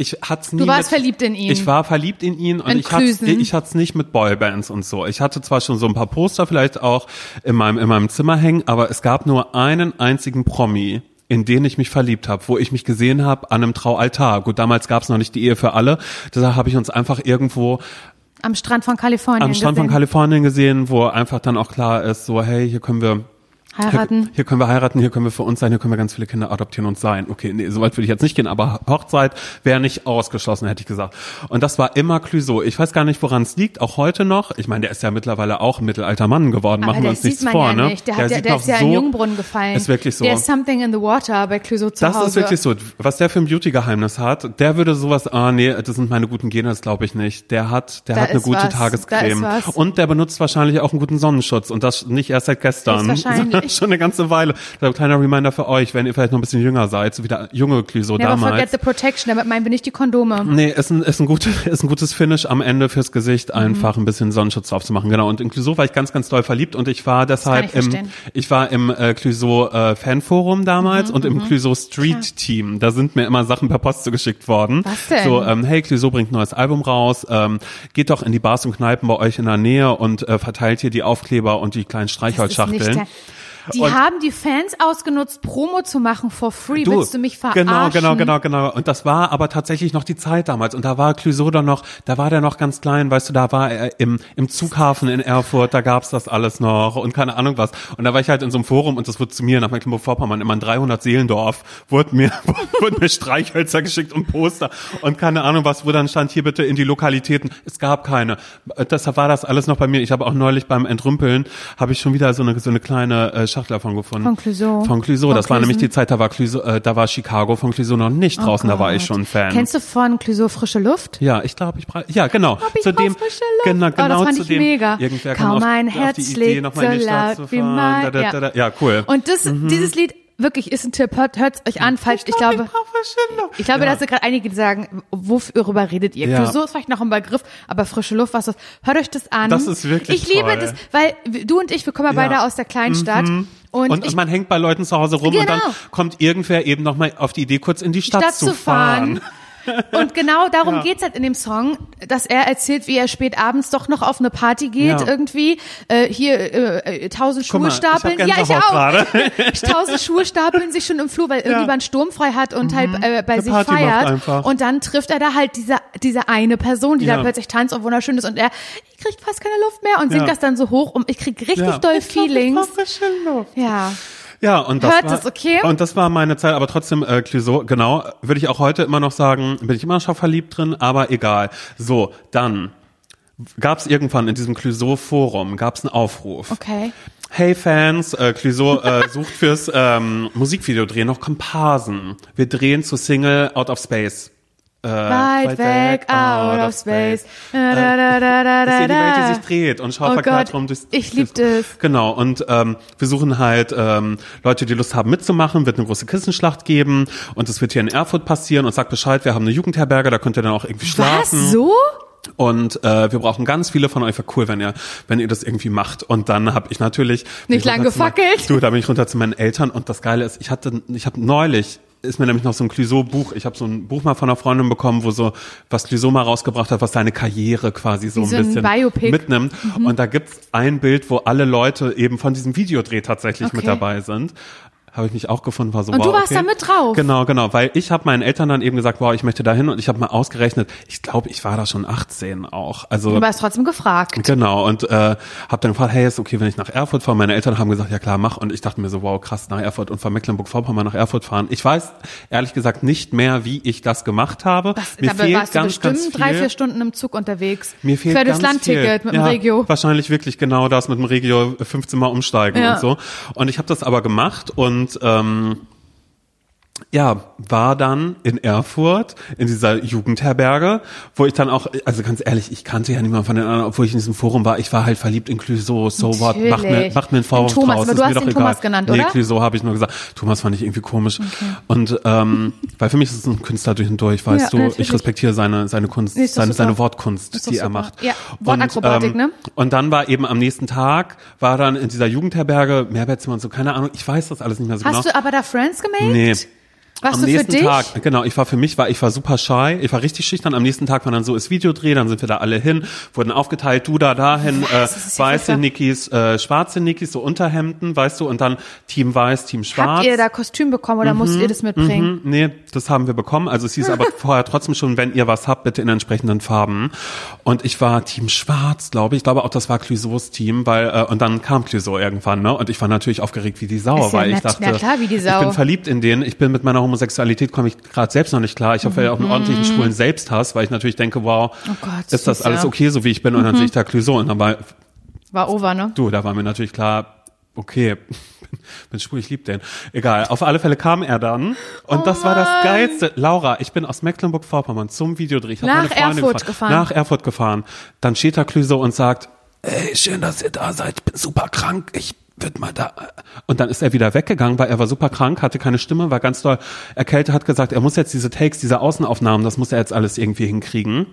ich hat's nie. Du warst mit, verliebt in ihn. Ich war verliebt in ihn und In ich hatte ich hat's nicht mit Boybands und so. Ich hatte zwar schon so ein paar Poster vielleicht auch in meinem in meinem Zimmer hängen, aber es gab nur einen einzigen Promi in den ich mich verliebt habe, wo ich mich gesehen habe an einem Traualtar. Gut, damals gab's noch nicht die Ehe für alle, deshalb habe ich uns einfach irgendwo Am Strand von Kalifornien. am Strand von gesehen. Kalifornien gesehen, wo einfach dann auch klar ist, so hey, hier können wir Heiraten. Hier, hier können wir heiraten, hier können wir für uns sein, hier können wir ganz viele Kinder adoptieren und sein. Okay, nee, so weit würde ich jetzt nicht gehen, aber Hochzeit wäre nicht ausgeschlossen, hätte ich gesagt. Und das war immer Clouseau. Ich weiß gar nicht, woran es liegt, auch heute noch. Ich meine, der ist ja mittlerweile auch ein mittelalter Mann geworden, Aber machen wir das uns nichts vor, ja ne? nicht. Der, hat ja, sieht der noch ist ja so, in Jungbrunnen gefallen. Ist wirklich so. Der ist something in the water bei Clouseau zu Das Hause. ist wirklich so. Was der für ein Beauty-Geheimnis hat, der würde sowas, ah nee, das sind meine guten Gene, das glaube ich nicht. Der hat, der Da hat eine ist gute was, Tagescreme. ist. Und der benutzt wahrscheinlich auch einen guten Sonnenschutz. Und das nicht erst seit gestern, Höchstwahrscheinlich. sondern schon eine ganze Weile. Ein kleiner Reminder für euch, wenn ihr vielleicht noch ein bisschen jünger seid, so wie der junge Clouseau Never damals. forget the protection, damit meinen wir nicht die Kondome. Nee, ist ein, ist ein, gut, ist ein gutes Finish am Ende fürs Gesicht, Mhm. einfach ein bisschen Sonnenschutz drauf zu machen. Genau. Und in Clouseau war ich ganz, ganz doll verliebt und ich war deshalb ich im, verstehen. ich war im äh, Clouseau äh, Fanforum Mhm, damals und im Clouseau Street Team. Da sind mir immer Sachen per Post zugeschickt worden. Was denn? So, ähm, hey, Clouseau bringt ein neues Album raus, ähm, geht doch in die Bars und Kneipen bei euch in der Nähe und äh, verteilt hier die Aufkleber und die kleinen Streichholzschachteln. Die Und- haben die Fans ausgenutzt, Promo zu machen for free. Willst du mich verarschen? Genau, genau, genau, genau. Und das war aber tatsächlich noch die Zeit damals. Und da war Clouseau doch noch, da war der noch ganz klein, weißt du, da war er im, im Zughafen in Erfurt, da gab's das alles noch und keine Ahnung was. Und da war ich halt in so einem Forum und das wurde zu mir nach Mecklenburg-Vorpommern immer in 300 Seelendorf, wurde mir, wurden mir Streichhölzer geschickt und Poster und keine Ahnung was, wo dann stand, hier bitte in die Lokalitäten. Es gab keine. Deshalb war das alles noch bei mir. Ich habe auch neulich beim Entrümpeln, habe ich schon wieder so eine, so eine kleine äh, Schachtel davon gefunden. Von Clouseau. Von Clouseau. Von Das war nämlich die Zeit, da war Clouseau, äh, da war Chicago von Clouseau noch nicht draußen, da war ich schon Fan. Kennst du von Clouseau Frische Luft? ja, ich glaube, ich bra- ja, genau. Ich zu dem, frische Luft. genau, Oh, das genau fand zu ich dem. mega. Irgendwer Kaum kam auf, mein auf Herz die Idee, nochmal in die so Stadt laut zu wie fahren. mein- Da, da, ja. ja, cool. Und das, dieses Lied, wirklich, ist ein Tipp. Hört, hört's euch an, falls, ich, glaube, ich frische Luft. ich glaube, ja. da sind gerade einige, die sagen, worüber redet ihr? Ja. Clouseau ist vielleicht noch ein Begriff, aber frische Luft, was ist das? Hört euch das an. Das ist wirklich Ich liebe toll. das, weil du und ich, wir kommen ja Ja. beide aus der Kleinstadt. Und, Und, ich, man hängt bei Leuten zu Hause rum und dann Genau. kommt irgendwer eben nochmal auf die Idee, kurz in die Stadt, Stadt zu fahren. Und genau darum Ja. geht's halt in dem Song, dass er erzählt, wie er spät abends doch noch auf eine Party geht Ja. irgendwie. Äh, hier äh, äh, tausend Schuhe mal, ich stapeln. ja, ich auch. tausend Schuhe stapeln sich schon im Flur, weil irgendjemand Sturm frei hat und halt äh, bei Eine sich Mhm. Party feiert. Und dann trifft er da halt diese, diese eine Person, die Ja. da plötzlich tanzt und wunderschön ist. Und er, ich krieg fast keine Luft mehr und singt Ja. das dann so hoch und ich krieg richtig Ja. doll Ich glaub, ich Feelings. brauch frische Luft. Ja. Ja, und das Hört war, es, okay? Und das war meine Zeit, aber trotzdem äh, Clouseau, genau, würde ich auch heute immer noch sagen, bin ich immer noch verliebt drin, aber egal. So, dann gab es irgendwann in diesem Clouseau-Forum, gab es einen Aufruf. Okay. Hey Fans, äh, Clouseau äh, sucht fürs ähm, Musikvideodrehen noch Komparsen. Wir drehen zur Single Out of Space. Äh, Weit weg, out of space. Da, da, da, da, da, hier die da. Welt, die sich dreht und schaut Oh durchs, ich lieb durchs- das. Genau, und ähm, wir suchen halt ähm, Leute, die Lust haben mitzumachen, wird eine große Kissenschlacht geben und es wird hier in Erfurt passieren und sagt Bescheid, wir haben eine Jugendherberge, da könnt ihr dann auch irgendwie Was? schlafen. So? Und äh, wir brauchen ganz viele von euch. Wäre cool, wenn ihr, wenn ihr das irgendwie macht. Und dann habe ich natürlich Nicht ich lang runter zu meinen- gefackelt. Du, da bin ich runter zu meinen Eltern. Und das Geile ist, ich hatte, ich habe neulich ist mir nämlich noch so ein Clouseau-Buch. Ich habe so ein Buch mal von einer Freundin bekommen, wo so was Clouseau mal rausgebracht hat, was seine Karriere quasi so Wie ein so ein bisschen Biopic. Mhm. mitnimmt. Und da gibt's ein Bild, wo alle Leute eben von diesem Videodreh tatsächlich mit Okay. dabei sind. Habe ich mich auch gefunden, war so Und wow, du warst okay. da mit drauf? Genau, genau, weil ich habe meinen Eltern dann eben gesagt, wow, ich möchte da hin und ich habe mal ausgerechnet, ich glaube, ich war da schon 18 auch. Also Du warst trotzdem gefragt. Genau, und äh, habe dann gefragt, hey, ist okay, wenn ich nach Erfurt fahre? Meine Eltern haben gesagt, ja klar, mach. Und ich dachte mir so, wow, krass, nach Erfurt und von Mecklenburg-Vorpommern nach Erfurt fahren. Ich weiß ehrlich gesagt nicht mehr, wie ich das gemacht habe. mir Dabei fehlt warst du ganz, bestimmt ganz viel. drei, vier Stunden im Zug unterwegs. Mir fehlt Für das Landticket mit dem ja, Regio. Wahrscheinlich wirklich genau das mit dem Regio 15 Mal umsteigen Ja. und so. Und ich habe das aber gemacht und ähm, ja, war dann in Erfurt in dieser Jugendherberge, wo ich dann auch, also ganz ehrlich, ich kannte ja niemanden von den anderen, obwohl ich in diesem Forum war. Ich war halt verliebt in Clouseau, so what, macht mir, macht mir einen Vorwurf Thomas, draus, aber du ist hast mir doch egal. Thomas genannt, nee, oder? Clouseau habe ich nur gesagt. Thomas fand ich irgendwie komisch. Und ähm, weil für mich ist es ein Künstler durch und durch, weißt Ja, du, natürlich. ich respektiere seine seine Kunst, Nee, seine super. seine Wortkunst, die er super. macht. Ja, Wortakrobatik, und, ähm, ne? Und dann war eben am nächsten Tag, war dann in dieser Jugendherberge, Mehrbettzimmer und so, keine Ahnung, ich weiß das alles nicht mehr so Hast genau. du aber da Friends gemaked? Nee. Warst am nächsten? Tag, genau, ich war für mich, war ich war super shy, ich war richtig schüchtern. Am nächsten Tag war dann so ist Videodreh, dann sind wir da alle hin, wurden aufgeteilt, du da dahin, äh, ja weiße. Nikis, äh, schwarze Nikis, so Unterhemden, weißt du, und dann Team Weiß, Team Schwarz. Habt ihr da Kostüm bekommen oder musstet ihr das mitbringen? Mhm, nee, das haben wir bekommen. Also es hieß aber vorher trotzdem schon, wenn ihr was habt, bitte in entsprechenden Farben. Und ich war Team Schwarz, glaube ich. Ich glaube auch, das war Clouseaus Team, weil äh, und dann kam Clouseau irgendwann, ne? Und ich war natürlich aufgeregt wie die Sau, Ist ja weil ich nett. dachte, klar, wie die ich bin verliebt in den. Ich bin mit meiner Homosexualität komme ich gerade selbst noch nicht klar. Ich hoffe ja auch einen ordentlichen schwulen Selbsthass, weil ich natürlich denke, wow, Mhm. Oh Gott, ist das alles ja. Mhm. okay, so wie ich bin? Und dann sehe ich da Clouseau und dann war War over, ne? Du, da war mir natürlich klar, okay, bin schwul, ich lieb den. Egal, auf alle Fälle kam er dann und das war das Geilste. Laura, ich bin aus Mecklenburg-Vorpommern zum Videodreh. Ich Nach meine Freundin Erfurt gefahren. Nach Erfurt gefahren. Dann steht da Clüso und sagt, ey, schön, dass ihr da seid, ich bin super krank, ich wird mal da. Und dann ist er wieder weggegangen, weil er war super krank, hatte keine Stimme, war ganz doll erkältet, hat gesagt, er muss jetzt diese Takes, diese Außenaufnahmen, das muss er jetzt alles irgendwie hinkriegen.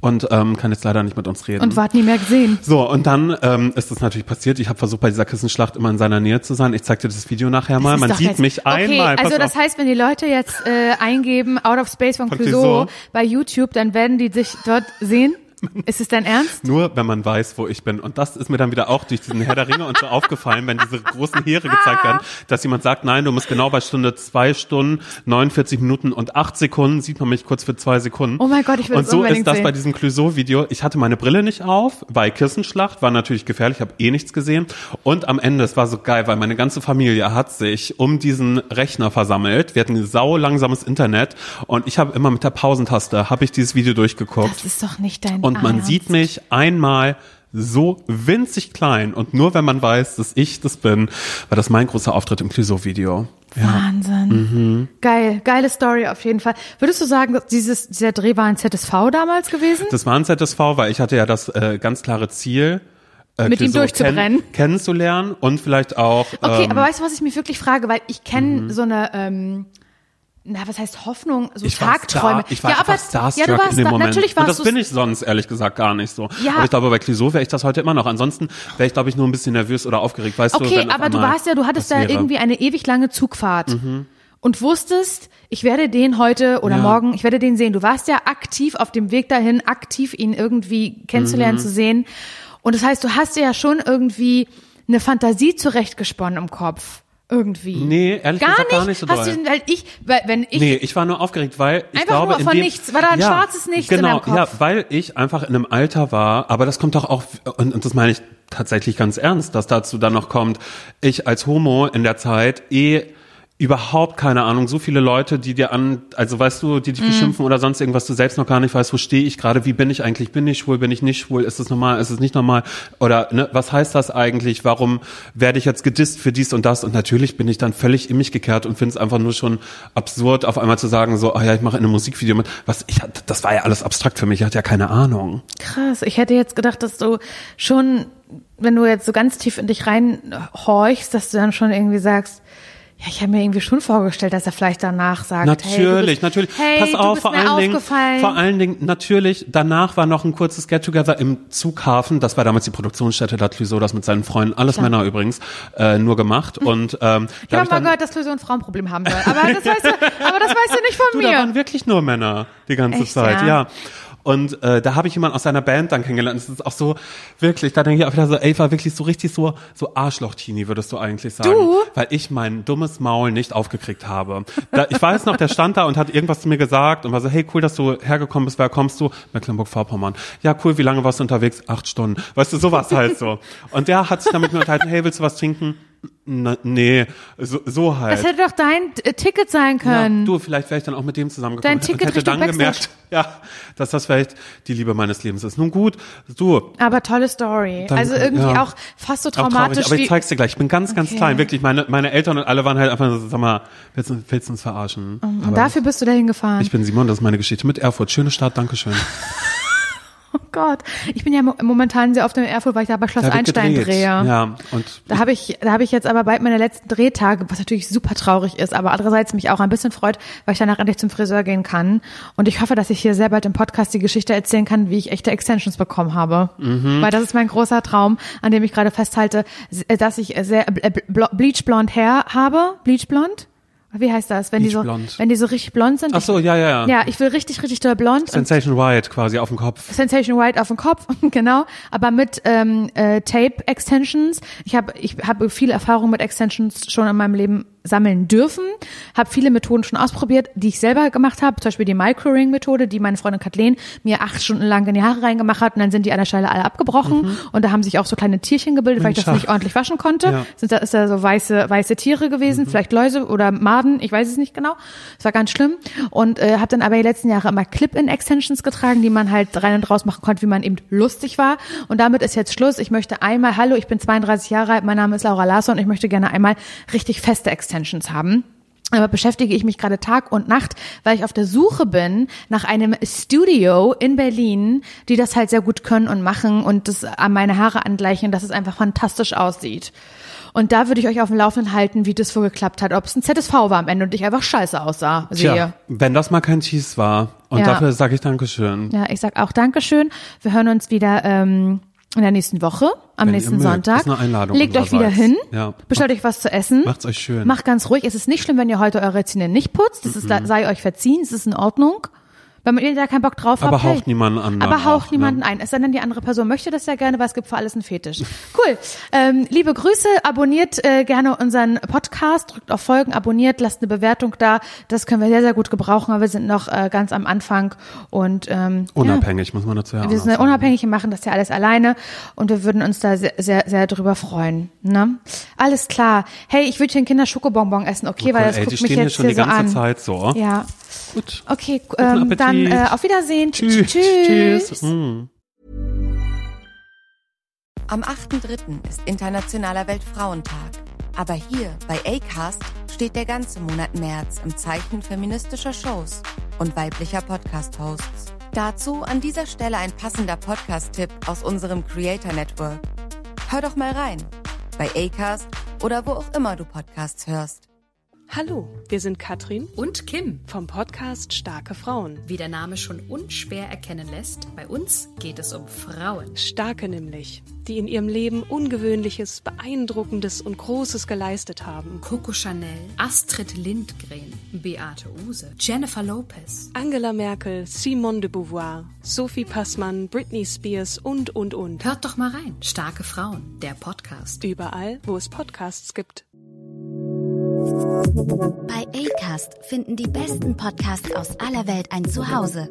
Und ähm, kann jetzt leider nicht mit uns reden. Und wart nie mehr gesehen. So, und dann ähm, ist das natürlich passiert. Ich habe versucht, bei dieser Kissenschlacht immer in seiner Nähe zu sein. Ich zeig dir das Video nachher mal. Man sieht jetzt- mich okay, einmal. Also das auf. heißt, wenn die Leute jetzt äh, eingeben Out of Space von, Von Clouseau. bei YouTube, dann werden die sich dort sehen. Ist es dein Ernst? Nur wenn man weiß, wo ich bin. Und das ist mir dann wieder auch durch diesen Herr der Ringe und so aufgefallen, wenn diese großen Heere gezeigt werden, dass jemand sagt, nein, du musst genau bei Stunde zwei Stunden, 49 Minuten und acht Sekunden, sieht man mich kurz für zwei Sekunden. Oh mein Gott, ich will Und so ist das sehen. bei diesem Clouseau-Video. Ich hatte meine Brille nicht auf, bei Kissenschlacht, war natürlich gefährlich, habe eh nichts gesehen. Und am Ende, es war so geil, weil meine ganze Familie hat sich um diesen Rechner versammelt. Wir hatten ein sau langsames Internet und ich habe immer mit der Pausentaste, habe ich dieses Video durchgeguckt. Das ist doch nicht dein Und man Ernst. sieht mich einmal so winzig klein und nur wenn man weiß, dass ich das bin, war das mein großer Auftritt im Clouseau-Video. Ja. Wahnsinn. Mhm. Geil, geile Story auf jeden Fall. Würdest du sagen, dieses, dieser Dreh war ein ZSV damals gewesen? Das war ein ZSV, weil ich hatte ja das äh, ganz klare Ziel, äh, Mit ihm durchzubrennen. kenn- kennenzulernen und vielleicht auch. Okay, ähm, aber weißt du, was ich mir wirklich frage? Weil ich kenne so eine, ähm, na, was heißt Hoffnung, so ich war Tagträume. Ich war ja, aber, starstruck ja, du warst in dem Moment. natürlich und warst das du bin ich sonst ehrlich gesagt gar nicht so. Ja. Aber ich glaube, bei Clouseau wäre ich das heute immer noch. Ansonsten wäre ich, glaube ich, nur ein bisschen nervös oder aufgeregt. Weißt du, Okay, wenn auf aber du warst ja, du hattest da wäre. Mhm. irgendwie eine ewig lange Zugfahrt. Und wusstest, ich werde den heute oder Ja. morgen, ich werde den sehen. Du warst ja aktiv auf dem Weg dahin, aktiv ihn irgendwie kennenzulernen, Mhm. zu sehen. Und das heißt, du hast dir ja schon irgendwie eine Fantasie zurechtgesponnen im Kopf. Irgendwie. Nee, ehrlich gar gesagt nicht. gar nicht so Hast doll. du weil ich, weil, wenn ich, Nee, ich war nur aufgeregt, weil ich Einfach glaube, nur in von dem, nichts. War da ein ja, schwarzes Nichts in genau, deinem Kopf? Ja, weil ich einfach in einem Alter war, aber das kommt doch auch, und, und das meine ich tatsächlich ganz ernst, dass dazu dann noch kommt, ich als Homo in der Zeit eh überhaupt keine Ahnung, so viele Leute, die dir an, also weißt du, die dich Mhm. beschimpfen oder sonst irgendwas, du selbst noch gar nicht weißt, wo stehe ich gerade, wie bin ich eigentlich, bin ich schwul, bin ich nicht schwul, ist es normal, ist es nicht normal? Oder ne, was heißt das eigentlich, warum werde ich jetzt gedisst für dies und das? Und natürlich bin ich dann völlig in mich gekehrt und finde es einfach nur schon absurd, auf einmal zu sagen so, ah ja, ich mache in einem Musikvideo mit, was ich das war ja alles abstrakt für mich, ich hatte ja keine Ahnung. Krass, ich hätte jetzt gedacht, dass du schon, wenn du jetzt so ganz tief in dich reinhorchst, dass du dann schon irgendwie sagst, ja, ich habe mir irgendwie schon vorgestellt, dass er vielleicht danach sagt, Natürlich, hey, bist, natürlich. Hey, Pass auf, vor allen Dingen, aufgefallen. vor allen Dingen, natürlich, danach war noch ein kurzes Get-Together im Zughafen. Das war damals die Produktionsstätte, da hat Clouseau das mit seinen Freunden, alles Klar. Männer übrigens, äh, nur gemacht. Und ähm, ich da habe hab mal dann, gehört, dass so ein Frauenproblem haben soll. Aber das weißt du, aber das weißt du nicht von du, da mir. waren wirklich nur Männer die ganze Echt, Zeit, ja? ja. Und äh, da habe ich jemanden aus seiner Band dann kennengelernt. Das ist auch so wirklich, da denke ich auch wieder so, ey, war wirklich so richtig so so Arschloch-Teenie, würdest du eigentlich sagen. Du? Weil ich mein dummes Maul nicht aufgekriegt habe. Da, ich weiß noch, der stand da und hat irgendwas zu mir gesagt und war so, hey, cool, dass du hergekommen bist. Wer kommst du? Mecklenburg-Vorpommern. Ja, cool, wie lange warst du unterwegs? Acht Stunden. Weißt du, sowas halt so. Und der hat sich dann mit mir unterhalten, hey, willst du was trinken? Na, nee, so, so halt. Das hätte doch dein äh, Ticket sein können. Ja, du, vielleicht wäre ich dann auch mit dem zusammengekommen Dein Ticket und hätte Richtung dann gemerkt, ja, dass das vielleicht die Liebe meines Lebens ist. Nun gut, du, Aber tolle Story. Danke, also irgendwie ja. auch fast so auch traurig, traumatisch aber ich zeig's dir gleich. Ich bin ganz, ganz Okay. klein, wirklich. Meine, meine Eltern und alle waren halt einfach so, sag mal, willst du, willst du uns verarschen? Und Aber dafür bist du dahin gefahren. ich bin Simon, das ist meine Geschichte mit Erfurt. Schöne Stadt, Dankeschön. oh Gott. Ich bin ja mo- momentan sehr oft in Erfurt, weil ich da bei Schloss Da Einstein gedreht. drehe. Ja, und Da habe ich, da habe ich jetzt aber bald meine letzten Drehtage, was natürlich super traurig ist, aber andererseits mich auch ein bisschen freut, weil ich danach endlich zum Friseur gehen kann. Und ich hoffe, dass ich hier sehr bald im Podcast die Geschichte erzählen kann, wie ich echte Extensions bekommen habe. Mhm. Weil das ist mein großer Traum, an dem ich gerade festhalte, dass ich sehr äh, bl- bleachblond Hair habe. Bleachblond? Wie heißt das? Wenn die so, Bleachblond. wenn die so richtig blond sind. ach so, ja, ja, ja. Ja, ich will richtig, richtig doll blond. Sensation White quasi auf dem Kopf. Sensation White auf dem Kopf, genau, aber mit ähm, äh, Tape Extensions. Ich habe ich habe viel Erfahrung mit Extensions schon in meinem Leben sammeln dürfen, habe viele Methoden schon ausprobiert, die ich selber gemacht habe, zum Beispiel die Microring-Methode, die meine Freundin Kathleen mir acht Stunden lang in die Haare reingemacht hat und dann sind die an der Stelle alle abgebrochen und da haben sich auch so kleine Tierchen gebildet, weil ich das nicht ordentlich waschen konnte. Ja. Sind da ist da so weiße weiße Tiere gewesen, vielleicht Läuse oder Maden, ich weiß es nicht genau. Es war ganz schlimm und äh, habe dann aber die letzten Jahre immer Clip-in-Extensions getragen, die man halt rein und raus machen konnte, wie man eben lustig war. Und damit ist jetzt Schluss. Ich möchte einmal, hallo, ich bin 32 Jahre alt, mein Name ist Laura Larsson und ich möchte gerne einmal richtig feste Extensions haben. Aber beschäftige ich mich gerade Tag und Nacht, weil ich auf der Suche bin nach einem Studio in Berlin, die das halt sehr gut können und machen und das an meine Haare angleichen, dass es einfach fantastisch aussieht. Und da würde ich euch auf dem Laufenden halten, wie das wohl geklappt hat, ob es ein ZSV war am Ende und ich einfach scheiße aussah, sehe. Tja, wenn das mal kein Cheese war. Und Ja. dafür sage ich Dankeschön. Ja, ich sag auch Dankeschön. Wir hören uns wieder ähm, in der nächsten Woche, am Wenn nächsten. Sonntag. Legt euch wieder hin, Ja. bestellt euch was zu essen. Macht's euch schön. Macht ganz ruhig. Es ist nicht schlimm, wenn ihr heute eure Zähne nicht putzt. Das ist, da, sei euch verziehen. Es ist in Ordnung. Wenn ihr da keinen Bock drauf Aber habt, hey. haucht niemanden an Aber haucht auch, niemanden ne? ein. Es sei denn, die andere Person möchte das ja gerne, weil es gibt für alles einen Fetisch. Cool. Ähm, liebe Grüße, abonniert äh, gerne unseren Podcast, drückt auf Folgen, abonniert, lasst eine Bewertung da. Das können wir sehr, sehr gut gebrauchen, weil wir sind noch äh, ganz am Anfang und ähm, ja. Unabhängig, muss man dazu ja Wir sind sagen. unabhängig, wir machen das ja alles alleine und wir würden uns da sehr, sehr, sehr drüber freuen. Ne? Alles klar. Hey, ich würde hier ein Kinderschokobonbon essen, okay, weil das Ey, guckt mich jetzt schon hier die so ganze an. Zeit so. Ja, Gut. okay, ähm, dann äh, auf Wiedersehen. Tschüss. Tschüss. Tschüss. Mm. Am 8.3. ist Internationaler Weltfrauentag. Aber hier bei ACAST steht der ganze Monat März im Zeichen feministischer Shows und weiblicher Podcast-Hosts. Dazu an dieser Stelle ein passender Podcast-Tipp aus unserem Creator Network. Hör doch mal rein. Bei ACAST oder wo auch immer du Podcasts hörst. Hallo, wir sind Katrin Und Kim. vom Podcast Starke Frauen. Wie der Name schon unschwer erkennen lässt, bei uns geht es um Frauen. Starke nämlich, die in ihrem Leben Ungewöhnliches, Beeindruckendes und Großes geleistet haben. Coco Chanel, Astrid Lindgren, Beate Use, Jennifer Lopez. Angela Merkel, Simone de Beauvoir, Sophie Passmann, Britney Spears und, und, und. Hört doch mal rein. Starke Frauen, der Podcast. Überall, wo es Podcasts gibt. Bei Acast finden die besten Podcasts aus aller Welt ein Zuhause.